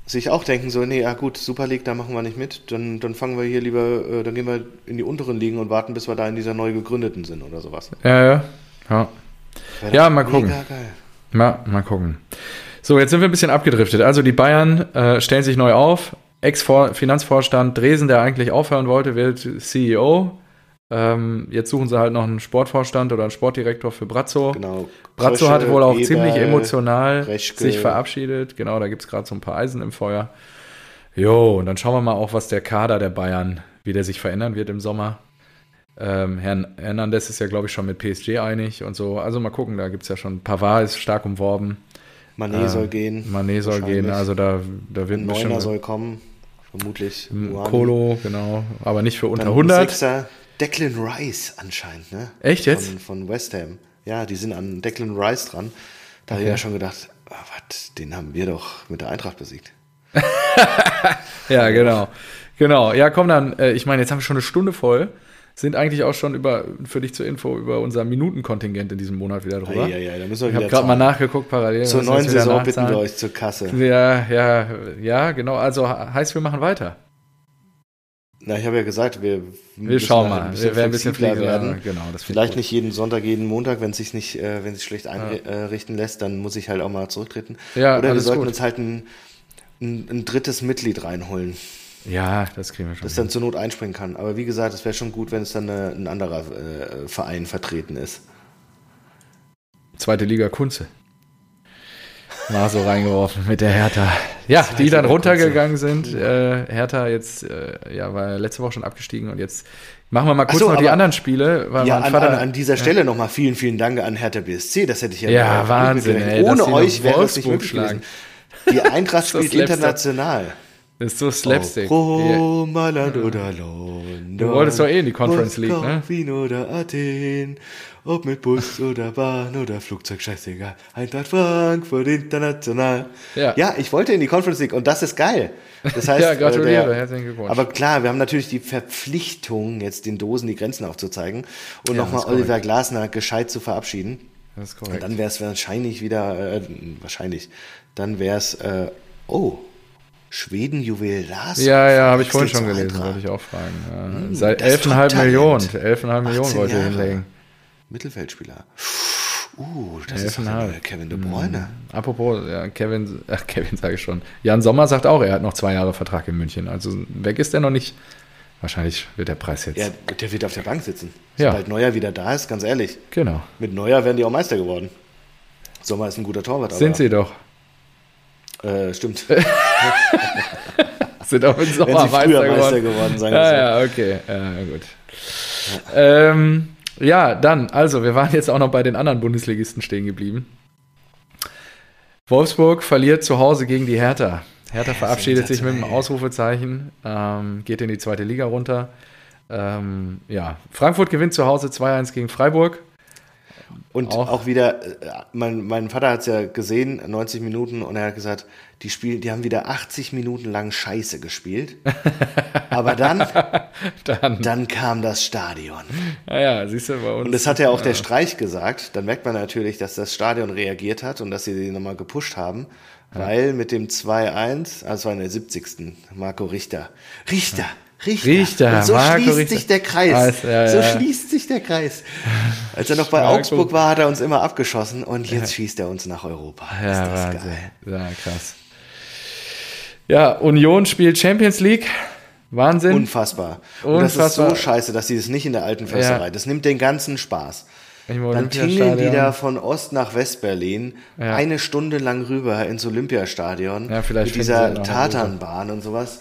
sich auch denken, so, nee, ja gut, Super League, da machen wir nicht mit, dann, dann fangen wir hier lieber, äh, dann gehen wir in die unteren Ligen und warten, bis wir da in dieser neu gegründeten sind oder sowas. Ja, ja. Ja, ja mal gucken. Mal, mal gucken. So, jetzt sind wir ein bisschen abgedriftet. Also die Bayern äh, stellen sich neu auf. Ex-Finanzvorstand Dresen, der eigentlich aufhören wollte, wird CEO. Ähm, jetzt suchen sie halt noch einen Sportvorstand oder einen Sportdirektor für Brazzo. Genau. Brazzo Krösche, hat wohl auch Eberl, ziemlich emotional Reschke. sich verabschiedet. Genau, da gibt es gerade so ein paar Eisen im Feuer. Jo, und dann schauen wir mal auch, was der Kader der Bayern, wie der sich verändern wird im Sommer. Ähm, Herrn Hernandez ist ja, glaube ich, schon mit PSG einig und so. Also mal gucken, da gibt es ja schon. Pavard ist stark umworben. Manet äh, soll gehen. Manet soll gehen, also da, da wird ein Neuner soll kommen. Vermutlich. Kolo, genau. Aber nicht für unter Dann 100. Sechster, Declan Rice anscheinend, ne? Echt jetzt? Von, von, West Ham. Ja, die sind an Declan Rice dran. Da okay. habe ich ja schon gedacht, oh, wat, den haben wir doch mit der Eintracht besiegt. *laughs* ja, genau. Genau. Ja, komm dann. Äh, ich meine, jetzt haben wir schon eine Stunde voll sind eigentlich auch schon über, für dich zur Info, über unser Minutenkontingent in diesem Monat wieder drüber. Ja, ja, da müssen wir ich habe gerade mal nachgeguckt parallel. Zur neuen Saison bitten wir euch zur Kasse. Ja, ja, ja, genau. Also heißt, wir machen weiter. Na, ich habe ja gesagt, wir, wir schauen halt mal. wir werden ein bisschen flexibler werden. Ja, genau, Vielleicht nicht jeden Sonntag, jeden Montag, wenn es sich nicht, äh, wenn es schlecht einrichten ja. lässt, dann muss ich halt auch mal zurücktreten. Ja, Oder wir sollten gut. uns halt ein, ein, ein drittes Mitglied reinholen. Ja, das kriegen wir schon. Das dann zur Not einspringen kann. Aber wie gesagt, es wäre schon gut, wenn es dann eine, ein anderer äh, Verein vertreten ist. Zweite Liga Kunze. War so reingeworfen mit der Hertha. Ja, die dann runtergegangen sind. Äh, Hertha jetzt, äh, ja, war letzte Woche schon abgestiegen und jetzt machen wir mal kurz so, noch die anderen Spiele. ja, an, Vater, an, an, dieser Stelle ja. nochmal vielen, vielen Dank an Hertha BSC. Das hätte ich ja Ja, Wahnsinn. Ey, Ohne euch wäre das nicht möglich gewesen. Die Eintracht *laughs* spielt international. Das ist so Slapstick. Oh, Rom, Mailand oder London. Du wolltest doch eh in die Conference League, ne? Wien oder Athen. Ob mit Bus oder Bahn oder Flugzeug, scheißegal. Eintracht Frankfurt international. Ja. ja, ich wollte in die Conference League und das ist geil. Das *laughs* heißt, ja, gratuliere, der, herzlichen Glückwunsch. Aber klar, wir haben natürlich die Verpflichtung, jetzt den Dosen die Grenzen aufzuzeigen und ja, nochmal Oliver Glasner gescheit zu verabschieden. Das ist korrekt. Und dann wäre es wahrscheinlich wieder, äh, wahrscheinlich, dann wäre es, äh, oh, Schweden Juwelars. Ja, ja, habe ich vorhin schon gelesen, wollte ich auch fragen. Ja. Hm, Seit 11,5 Millionen, 11,5 Millionen wollte er hinlegen. Mittelfeldspieler. Uh, das ist ja Kevin De Bruyne. Mhm. Apropos, ja, Kevin, ach, Kevin sage ich schon. Jan Sommer sagt auch, er hat noch zwei Jahre Vertrag in München. Also weg ist er noch nicht. Wahrscheinlich wird der Preis jetzt. Ja, der wird auf der Bank sitzen. Sobald ja. Neuer wieder da ist, ganz ehrlich. Genau. Mit Neuer wären die auch Meister geworden. Sommer ist ein guter Torwart. Sind sie doch. Äh, stimmt. *laughs* *laughs* Sind auch im Sommer Meister, geworden. Meister geworden. Sagen ah, ja, okay. Ja, gut. Ja. Ähm, ja, dann, also, wir waren jetzt auch noch bei den anderen Bundesligisten stehen geblieben. Wolfsburg verliert zu Hause gegen die Hertha. Hertha verabschiedet sich mit einem Ausrufezeichen, ähm, geht in die zweite Liga runter. Ähm, ja, Frankfurt gewinnt zu Hause 2-1 gegen Freiburg. Und auch, auch wieder, äh, mein, mein Vater hat es ja gesehen, 90 Minuten, und er hat gesagt, die spielen, die haben wieder 80 Minuten lang Scheiße gespielt. *laughs* Aber dann, dann, dann kam das Stadion. Ja, ja, siehst du bei uns. Und das hat ja auch ja. der Streich gesagt. Dann merkt man natürlich, dass das Stadion reagiert hat und dass sie die nochmal gepusht haben. Ja. Weil mit dem 2-1, also war in der 70. Marco Richter. Richter! Ja. Richter. Richter. Und so Marco schließt Richter. sich der Kreis. Also, ja, so ja. schließt sich der Kreis. *laughs* Als er noch bei Marco. Augsburg war, hat er uns immer abgeschossen und jetzt ja. schießt er uns nach Europa. Ja, ist das Wahnsinn. geil. Ja, krass. Ja, Union spielt Champions League. Wahnsinn. Unfassbar. Unfassbar. Und das ist so scheiße, dass sie das nicht in der alten Fässerei. Das nimmt den ganzen Spaß. Dann tingeln die da von Ost nach West-Berlin eine Stunde lang rüber ins Olympiastadion ja, mit dieser Tatanbahn und sowas.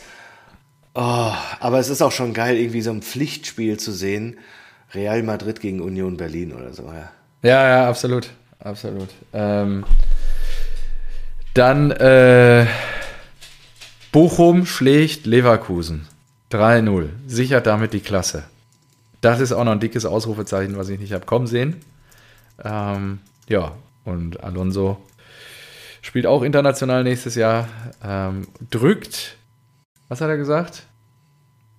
Oh, aber es ist auch schon geil, irgendwie so ein Pflichtspiel zu sehen. Real Madrid gegen Union Berlin oder so, ja. Ja, ja, absolut. Absolut. Ähm, dann äh, Bochum schlägt Leverkusen. 3-0. Sichert damit die Klasse. Das ist auch noch ein dickes Ausrufezeichen, was ich nicht habe kommen sehen. Ähm, ja, und Alonso spielt auch international nächstes Jahr. Ähm, drückt, was hat er gesagt?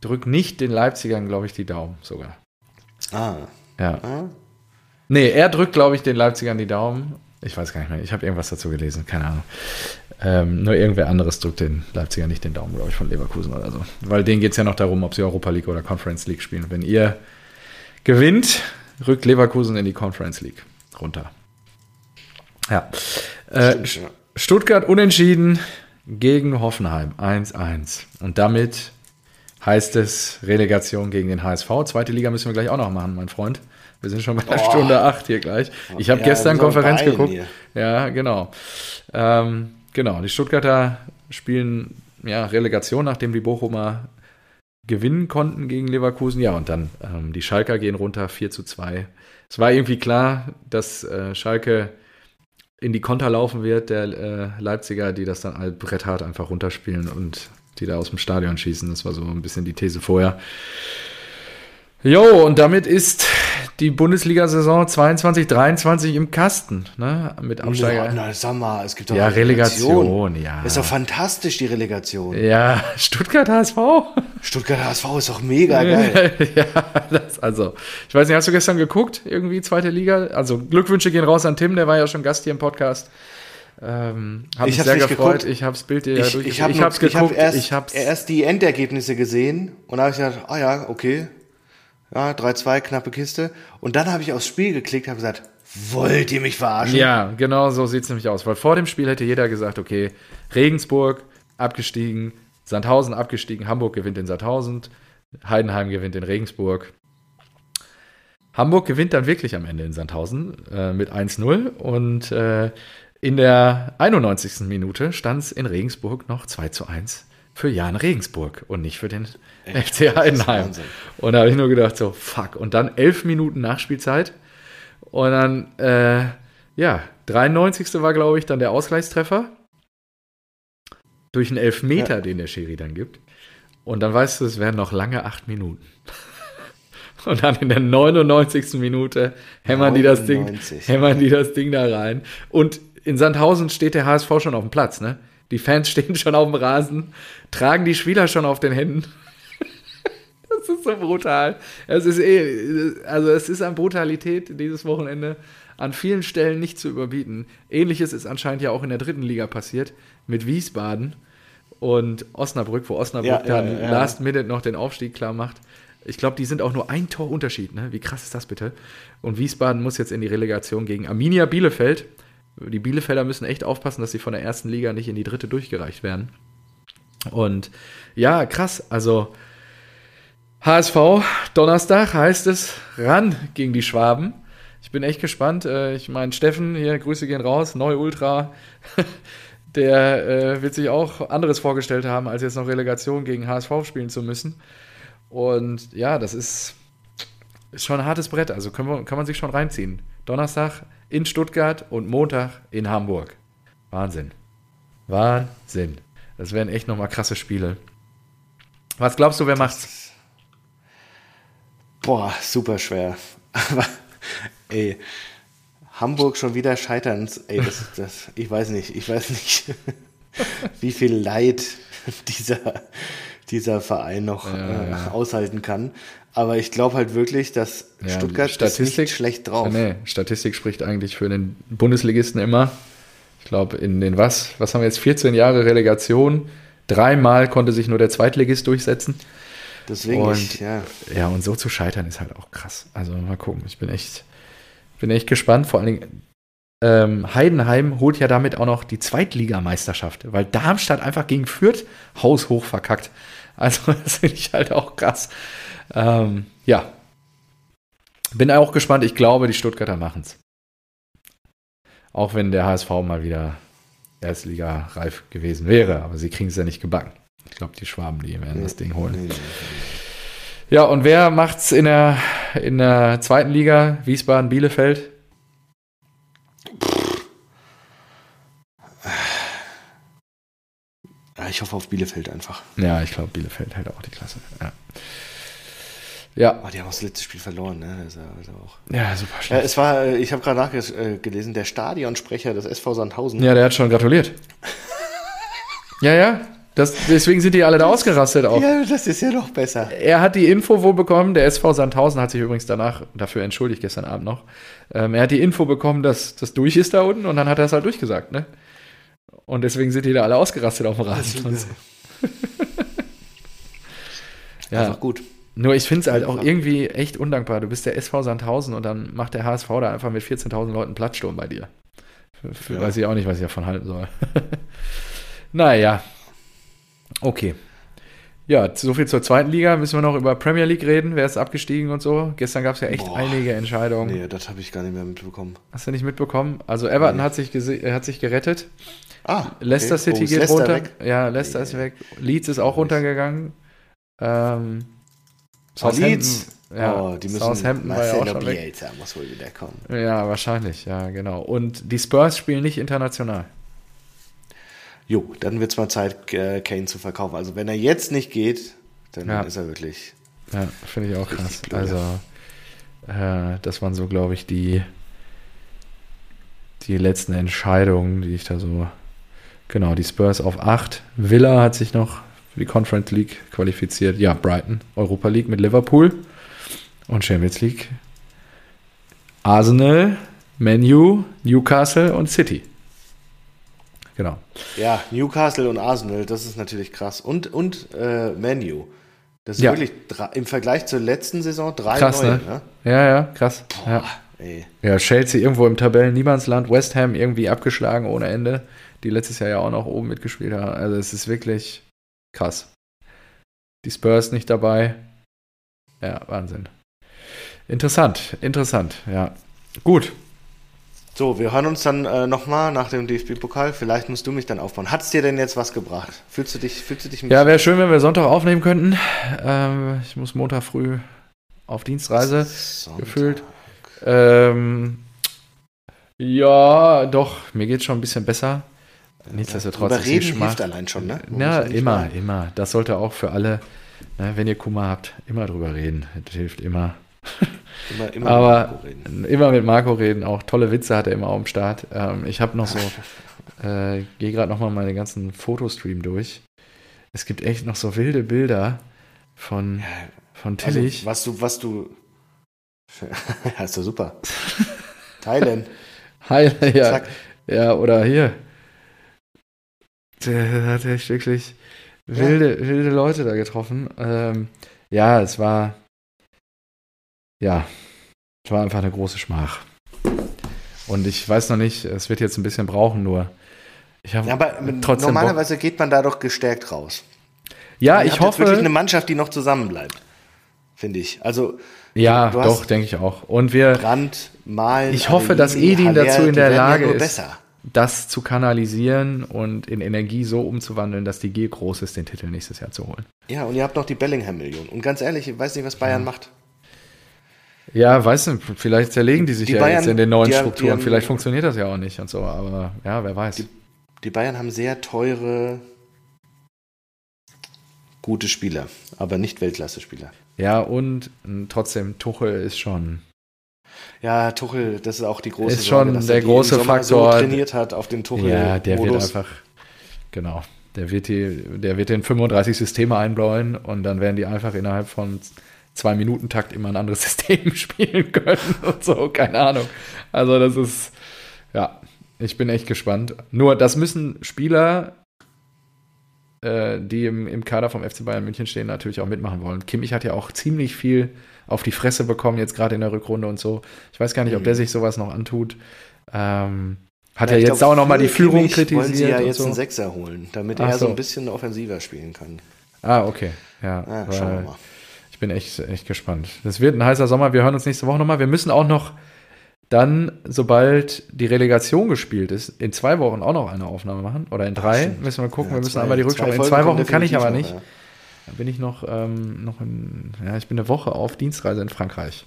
drück nicht den Leipzigern, glaube ich, die Daumen sogar. Ah. Ja. Ah. Nee, er drückt, glaube ich, den Leipzigern die Daumen. Ich weiß gar nicht mehr. Ich habe irgendwas dazu gelesen. Keine Ahnung. Ähm, nur irgendwer anderes drückt den Leipziger nicht den Daumen, glaube ich, von Leverkusen oder so. Weil denen geht es ja noch darum, ob sie Europa League oder Conference League spielen. Wenn ihr gewinnt, rückt Leverkusen in die Conference League runter. Ja. Äh, Stuttgart unentschieden gegen Hoffenheim 1-1. Und damit heißt es Relegation gegen den HSV. Zweite Liga müssen wir gleich auch noch machen, mein Freund. Wir sind schon bei einer oh. Stunde acht hier gleich. Ich habe ja, gestern Konferenz geguckt. Hier. Ja, genau. Ähm, genau, die Stuttgarter spielen ja, Relegation, nachdem die Bochumer gewinnen konnten gegen Leverkusen. Ja, und dann ähm, die Schalker gehen runter 4 zu 2. Es war irgendwie klar, dass äh, Schalke in die Konter laufen wird, der äh, Leipziger, die das dann halt bretthart einfach runterspielen und die da aus dem Stadion schießen. Das war so ein bisschen die These vorher. Jo, und damit ist die Bundesliga-Saison 22, 23 im Kasten, ne? Mit Absteiger. Ja, na, sag mal, es gibt doch ja, Relegation. Relegation. ja. Ist doch fantastisch, die Relegation. Ja, Stuttgart HSV. Stuttgart HSV ist doch mega geil. *laughs* ja, das, also, ich weiß nicht, hast du gestern geguckt, irgendwie zweite Liga? Also, Glückwünsche gehen raus an Tim, der war ja schon Gast hier im Podcast. Ähm, habe mich sehr gefreut. Geguckt. Ich habe das Bild dir ich, ja Ich habe es geguckt. Ich habe erst, ich erst die Endergebnisse gesehen und da habe ich gedacht, ah ja, okay. Ja, 3-2, knappe Kiste. Und dann habe ich aufs Spiel geklickt, habe gesagt, wollt ihr mich verarschen? Ja, genau so sieht es nämlich aus. Weil vor dem Spiel hätte jeder gesagt, okay, Regensburg abgestiegen, Sandhausen abgestiegen, Hamburg gewinnt in Sandhausen, Heidenheim gewinnt in Regensburg. Hamburg gewinnt dann wirklich am Ende in Sandhausen äh, mit 1-0 und äh, In der 91. Minute stand es in Regensburg noch 2 zu 1 für Jan Regensburg und nicht für den Echt? FC Heidenheim. Und da habe ich nur gedacht, so, fuck. Und dann elf Minuten Nachspielzeit. Und dann, äh, ja, 93. war, glaube ich, dann der Ausgleichstreffer. Durch einen Elfmeter, ja. den der Schiri dann gibt. Und dann weißt du, es werden noch lange acht Minuten. *laughs* Und dann in der 99. Minute hämmern 99. die das Ding, hämmern die das Ding da rein. Und in Sandhausen steht der HSV schon auf dem Platz, ne? Die Fans *laughs* stehen schon auf dem Rasen, tragen die Spieler schon auf den Händen. *laughs* das ist so brutal. Es ist eh, also es ist an Brutalität dieses Wochenende an vielen Stellen nicht zu überbieten. Ähnliches ist anscheinend ja auch in der dritten Liga passiert mit Wiesbaden und Osnabrück, wo Osnabrück ja, dann ja, ja. Last Minute noch den Aufstieg klar macht. Ich glaube, die sind auch nur ein Tor Unterschied. Ne? Wie krass ist das bitte? Und Wiesbaden muss jetzt in die Relegation gegen Arminia Bielefeld. Die Bielefelder müssen echt aufpassen, dass sie von der ersten Liga nicht in die dritte durchgereicht werden. Und ja, krass. Also HSV, Donnerstag heißt es ran gegen die Schwaben. Ich bin echt gespannt. Äh, ich meine, Steffen, hier, Grüße gehen raus, neu Ultra. *laughs* Der äh, wird sich auch anderes vorgestellt haben, als jetzt noch Relegation gegen HSV spielen zu müssen. Und ja, das ist, ist schon ein hartes Brett. Also wir, kann man sich schon reinziehen. Donnerstag in Stuttgart und Montag in Hamburg. Wahnsinn. Wahnsinn. Das wären echt nochmal krasse Spiele. Was glaubst du, wer macht's? Boah, super schwer. Aber, ey, Hamburg schon wieder scheitern. Ey, das, das, ich weiß nicht, ich weiß nicht, *laughs* wie viel Leid *laughs* dieser, dieser Verein noch ja, äh, ja. *laughs* aushalten kann. Aber ich glaube halt wirklich, dass ja, Stuttgart Statistik, ist nicht schlecht drauf. Nee, Statistik spricht eigentlich für den Bundesligisten immer. Ich glaube, in den was? Was haben wir jetzt? 14 Jahre Relegation. Dreimal konnte sich nur der Zweitligist durchsetzen. Deswegen, und, ich, ja. Ja, und so zu scheitern ist halt auch krass. Also mal gucken. Ich bin echt, bin echt gespannt. Vor allen Dingen, ähm, Heidenheim holt ja damit auch noch die Zweitligameisterschaft, weil Darmstadt einfach gegen Fürth haushoch verkackt. Also *laughs* das finde ich halt auch krass. Ähm, ja. Bin auch gespannt. Ich glaube, die Stuttgarter machen es. Auch wenn der HSV mal wieder Erstliga-reif gewesen wäre. Aber sie kriegen es ja nicht gebacken. Ich glaube, die Schwaben, die werden das Ding holen. Ja, und wer macht's in der, in der zweiten Liga? Wiesbaden, Bielefeld? ich hoffe auf Bielefeld einfach. Ja, ich glaube, Bielefeld hält auch die Klasse. Ja. Ja. Oh, die haben auch das letzte Spiel verloren, ne? Also auch. Ja, super schlecht. Ja, es war, äh, ich habe gerade nachgelesen, der Stadionsprecher des SV Sandhausen. Ja, der hat schon gratuliert. *laughs* ja, ja. Das, deswegen sind die alle da ausgerastet auch. Ja, das ist ja noch besser. Er hat die Info wohl bekommen, der SV Sandhausen hat sich übrigens danach dafür entschuldigt, gestern Abend noch. Ähm, er hat die Info bekommen, dass das durch ist da unten und dann hat er es halt durchgesagt, ne? Und deswegen sind die da alle ausgerastet auf dem Rasen. *laughs* ja, Einfach gut. Nur ich finde es halt auch irgendwie echt undankbar. Du bist der SV Sandhausen und dann macht der HSV da einfach mit 14.000 Leuten Platzsturm bei dir. Für ja. Weiß ich auch nicht, was ich davon halten soll. *laughs* naja. Okay. Ja, soviel zur zweiten Liga. Müssen wir noch über Premier League reden? Wer ist abgestiegen und so? Gestern gab es ja echt Boah. einige Entscheidungen. Nee, das habe ich gar nicht mehr mitbekommen. Hast du nicht mitbekommen? Also Everton nee. hat, sich hat sich gerettet. Ah, Leicester okay. City oh, geht Leicester runter. Weg? Ja, Leicester nee. ist weg. Leeds ist auch runtergegangen. Ähm, Southampton, Leeds? Ja, oh, die müssen Southampton war ja auch schon weg. muss wohl wieder kommen. Ja, wahrscheinlich, ja, genau. Und die Spurs spielen nicht international. Jo, dann wird es mal Zeit, äh, Kane zu verkaufen. Also wenn er jetzt nicht geht, dann ja. ist er wirklich. Ja, finde ich auch krass. Blöd. Also äh, das waren so, glaube ich, die, die letzten Entscheidungen, die ich da so. Genau, die Spurs auf 8. Villa hat sich noch für die Conference League qualifiziert. Ja, Brighton, Europa League mit Liverpool und Champions League. Arsenal, Menu, Newcastle und City. Genau. Ja, Newcastle und Arsenal, das ist natürlich krass. Und, und äh, Menu. Das ist ja. wirklich im Vergleich zur letzten Saison drei krass, neue, ne? ne? Ja, ja, krass. Boah, ja. Ja, Chelsea irgendwo im Tabellen-Niemandsland, West Ham irgendwie abgeschlagen ohne Ende, die letztes Jahr ja auch noch oben mitgespielt haben. Also es ist wirklich krass. Die Spurs nicht dabei. Ja, Wahnsinn. Interessant, interessant, ja. Gut. So, wir hören uns dann äh, nochmal nach dem DFB-Pokal. Vielleicht musst du mich dann aufbauen. Hat es dir denn jetzt was gebracht? Fühlst du dich, fühlst du dich Ja, wäre schön, wenn wir Sonntag aufnehmen könnten. Ähm, ich muss Montag früh auf Dienstreise Sonntag. gefühlt. Ähm, ja, doch, mir geht es schon ein bisschen besser. Nichtsdestotrotz. Über reden hilft allein schon, ne? ja, immer, machen. immer. Das sollte auch für alle, ne, wenn ihr Kummer habt, immer drüber reden. Das hilft immer. *laughs* Immer, immer Aber mit Marco reden. immer mit Marco reden. Auch tolle Witze hat er immer auf dem Start. Ähm, ich habe noch so, *laughs* äh, gehe gerade nochmal meine ganzen Fotostream durch. Es gibt echt noch so wilde Bilder von, von also, Tillich. Also, was du, was du. *laughs* ist doch super. Teilen. Heil, ja. Zack. Ja, oder hier. Der hat echt wirklich wilde, ja. wilde Leute da getroffen. Ähm, ja, es war. Ja, es war einfach eine große Schmach. Und ich weiß noch nicht, es wird jetzt ein bisschen brauchen, nur. Ich ja, aber trotzdem normalerweise Bock. geht man da doch gestärkt raus. Ja, ich hoffe. wirklich eine Mannschaft, die noch zusammenbleibt. Finde ich. Also. Ja, doch, denke ich auch. Und wir. Brand, Malen. Ich hoffe, dass Edin dazu in der Lage ja ist. Besser das zu kanalisieren und in Energie so umzuwandeln, dass die Gier groß ist, den Titel nächstes Jahr zu holen. Ja, und ihr habt noch die Bellingham-Million. Und ganz ehrlich, ich weiß nicht, was Bayern ja. macht. Ja, weiß nicht, vielleicht zerlegen die sich die ja Bayern, jetzt in den neuen Strukturen. Haben, vielleicht funktioniert das ja auch nicht und so, aber ja, wer weiß. Die, die Bayern haben sehr teure, gute Spieler, aber nicht Weltklasse-Spieler. Ja, und trotzdem, Tuchel ist schon ja, Tuchel, das ist auch die große ist schon Sorge, der große Faktor. So trainiert hat auf den Tuchel. Ja, der Modus. wird einfach, genau, der wird, die, der wird den 35 Systeme einbläuen und dann werden die einfach innerhalb von zwei Minuten Takt immer ein anderes *laughs* System spielen können und so, keine Ahnung. Also das ist, ja, ich bin echt gespannt. Nur, das müssen Spieler, äh, die im, im Kader vom FC Bayern München stehen, natürlich auch mitmachen wollen. Kimmich hat ja auch ziemlich viel auf die Fresse bekommen, jetzt gerade in der Rückrunde und so. Ich weiß gar nicht, ob der mhm. sich sowas noch antut. Ähm, hat ja, er jetzt glaub, auch nochmal die Führung kritisiert. Wollen sie ja jetzt so. einen Sechser holen, damit Ach er so. so ein bisschen offensiver spielen kann. Ah, okay. Ja, ja schauen wir mal. Ich bin echt, echt gespannt. Das wird ein heißer Sommer. Wir hören uns nächste Woche nochmal. Wir müssen auch noch dann, sobald die Relegation gespielt ist, in zwei Wochen auch noch eine Aufnahme machen. Oder in drei Ach, müssen wir gucken. Ja, wir müssen zwei, einmal die Rückschau. In zwei Wochen kann ich aber nicht. Ja. Bin ich noch, ähm, noch in, ja, ich bin eine Woche auf Dienstreise in Frankreich.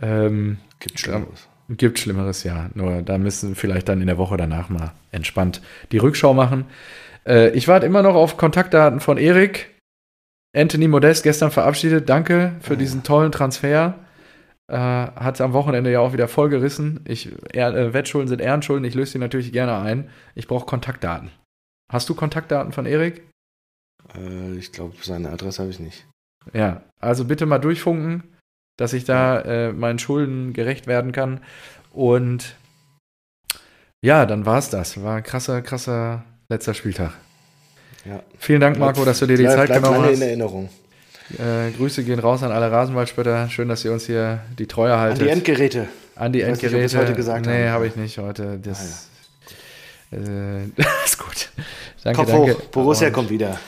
Ähm, gibt Schlimmeres. Gibt Schlimmeres, ja. Nur da müssen wir vielleicht dann in der Woche danach mal entspannt die Rückschau machen. Äh, ich warte immer noch auf Kontaktdaten von Erik. Anthony Modest gestern verabschiedet. Danke für oh. diesen tollen Transfer. Äh, hat am Wochenende ja auch wieder voll gerissen. Ich, er, äh, Wettschulden sind Ehrenschulden. Ich löse die natürlich gerne ein. Ich brauche Kontaktdaten. Hast du Kontaktdaten von Erik? Äh, ich glaube, seine Adresse habe ich nicht. Ja, also bitte mal durchfunken, dass ich da äh, meinen Schulden gerecht werden kann. Und ja, dann war es das. War ein krasser, krasser letzter Spieltag. Ja. Vielen Dank, Marco, dass du dir die bleib, Zeit bleib genommen hast. in Erinnerung. Äh, Grüße gehen raus an alle Rasenballspötter. Schön, dass ihr uns hier die Treue haltet. An die Endgeräte. An die Endgeräte. Nicht, heute gesagt nee, habe ich nicht heute. Das ah, ja. äh, *laughs* ist gut. Danke, Kopf danke. hoch. Borussia kommt wieder.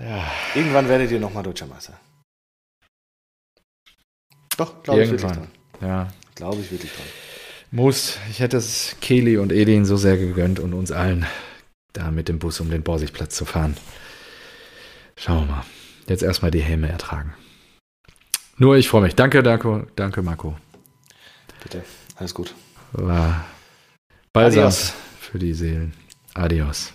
Ja. Irgendwann werdet ihr nochmal Deutscher Meister. Doch, glaube ich wirklich dran. Ja. Glaube ich wirklich dran. Muss. Ich hätte es Kelly und Edin so sehr gegönnt und uns allen da mit dem Bus um den Borsigplatz zu fahren. Schauen wir mal. Jetzt erstmal die Helme ertragen. Nur ich freue mich. Danke, danke, danke, Marco. Bitte. Alles gut. War balsam Adios. für die Seelen. Adios.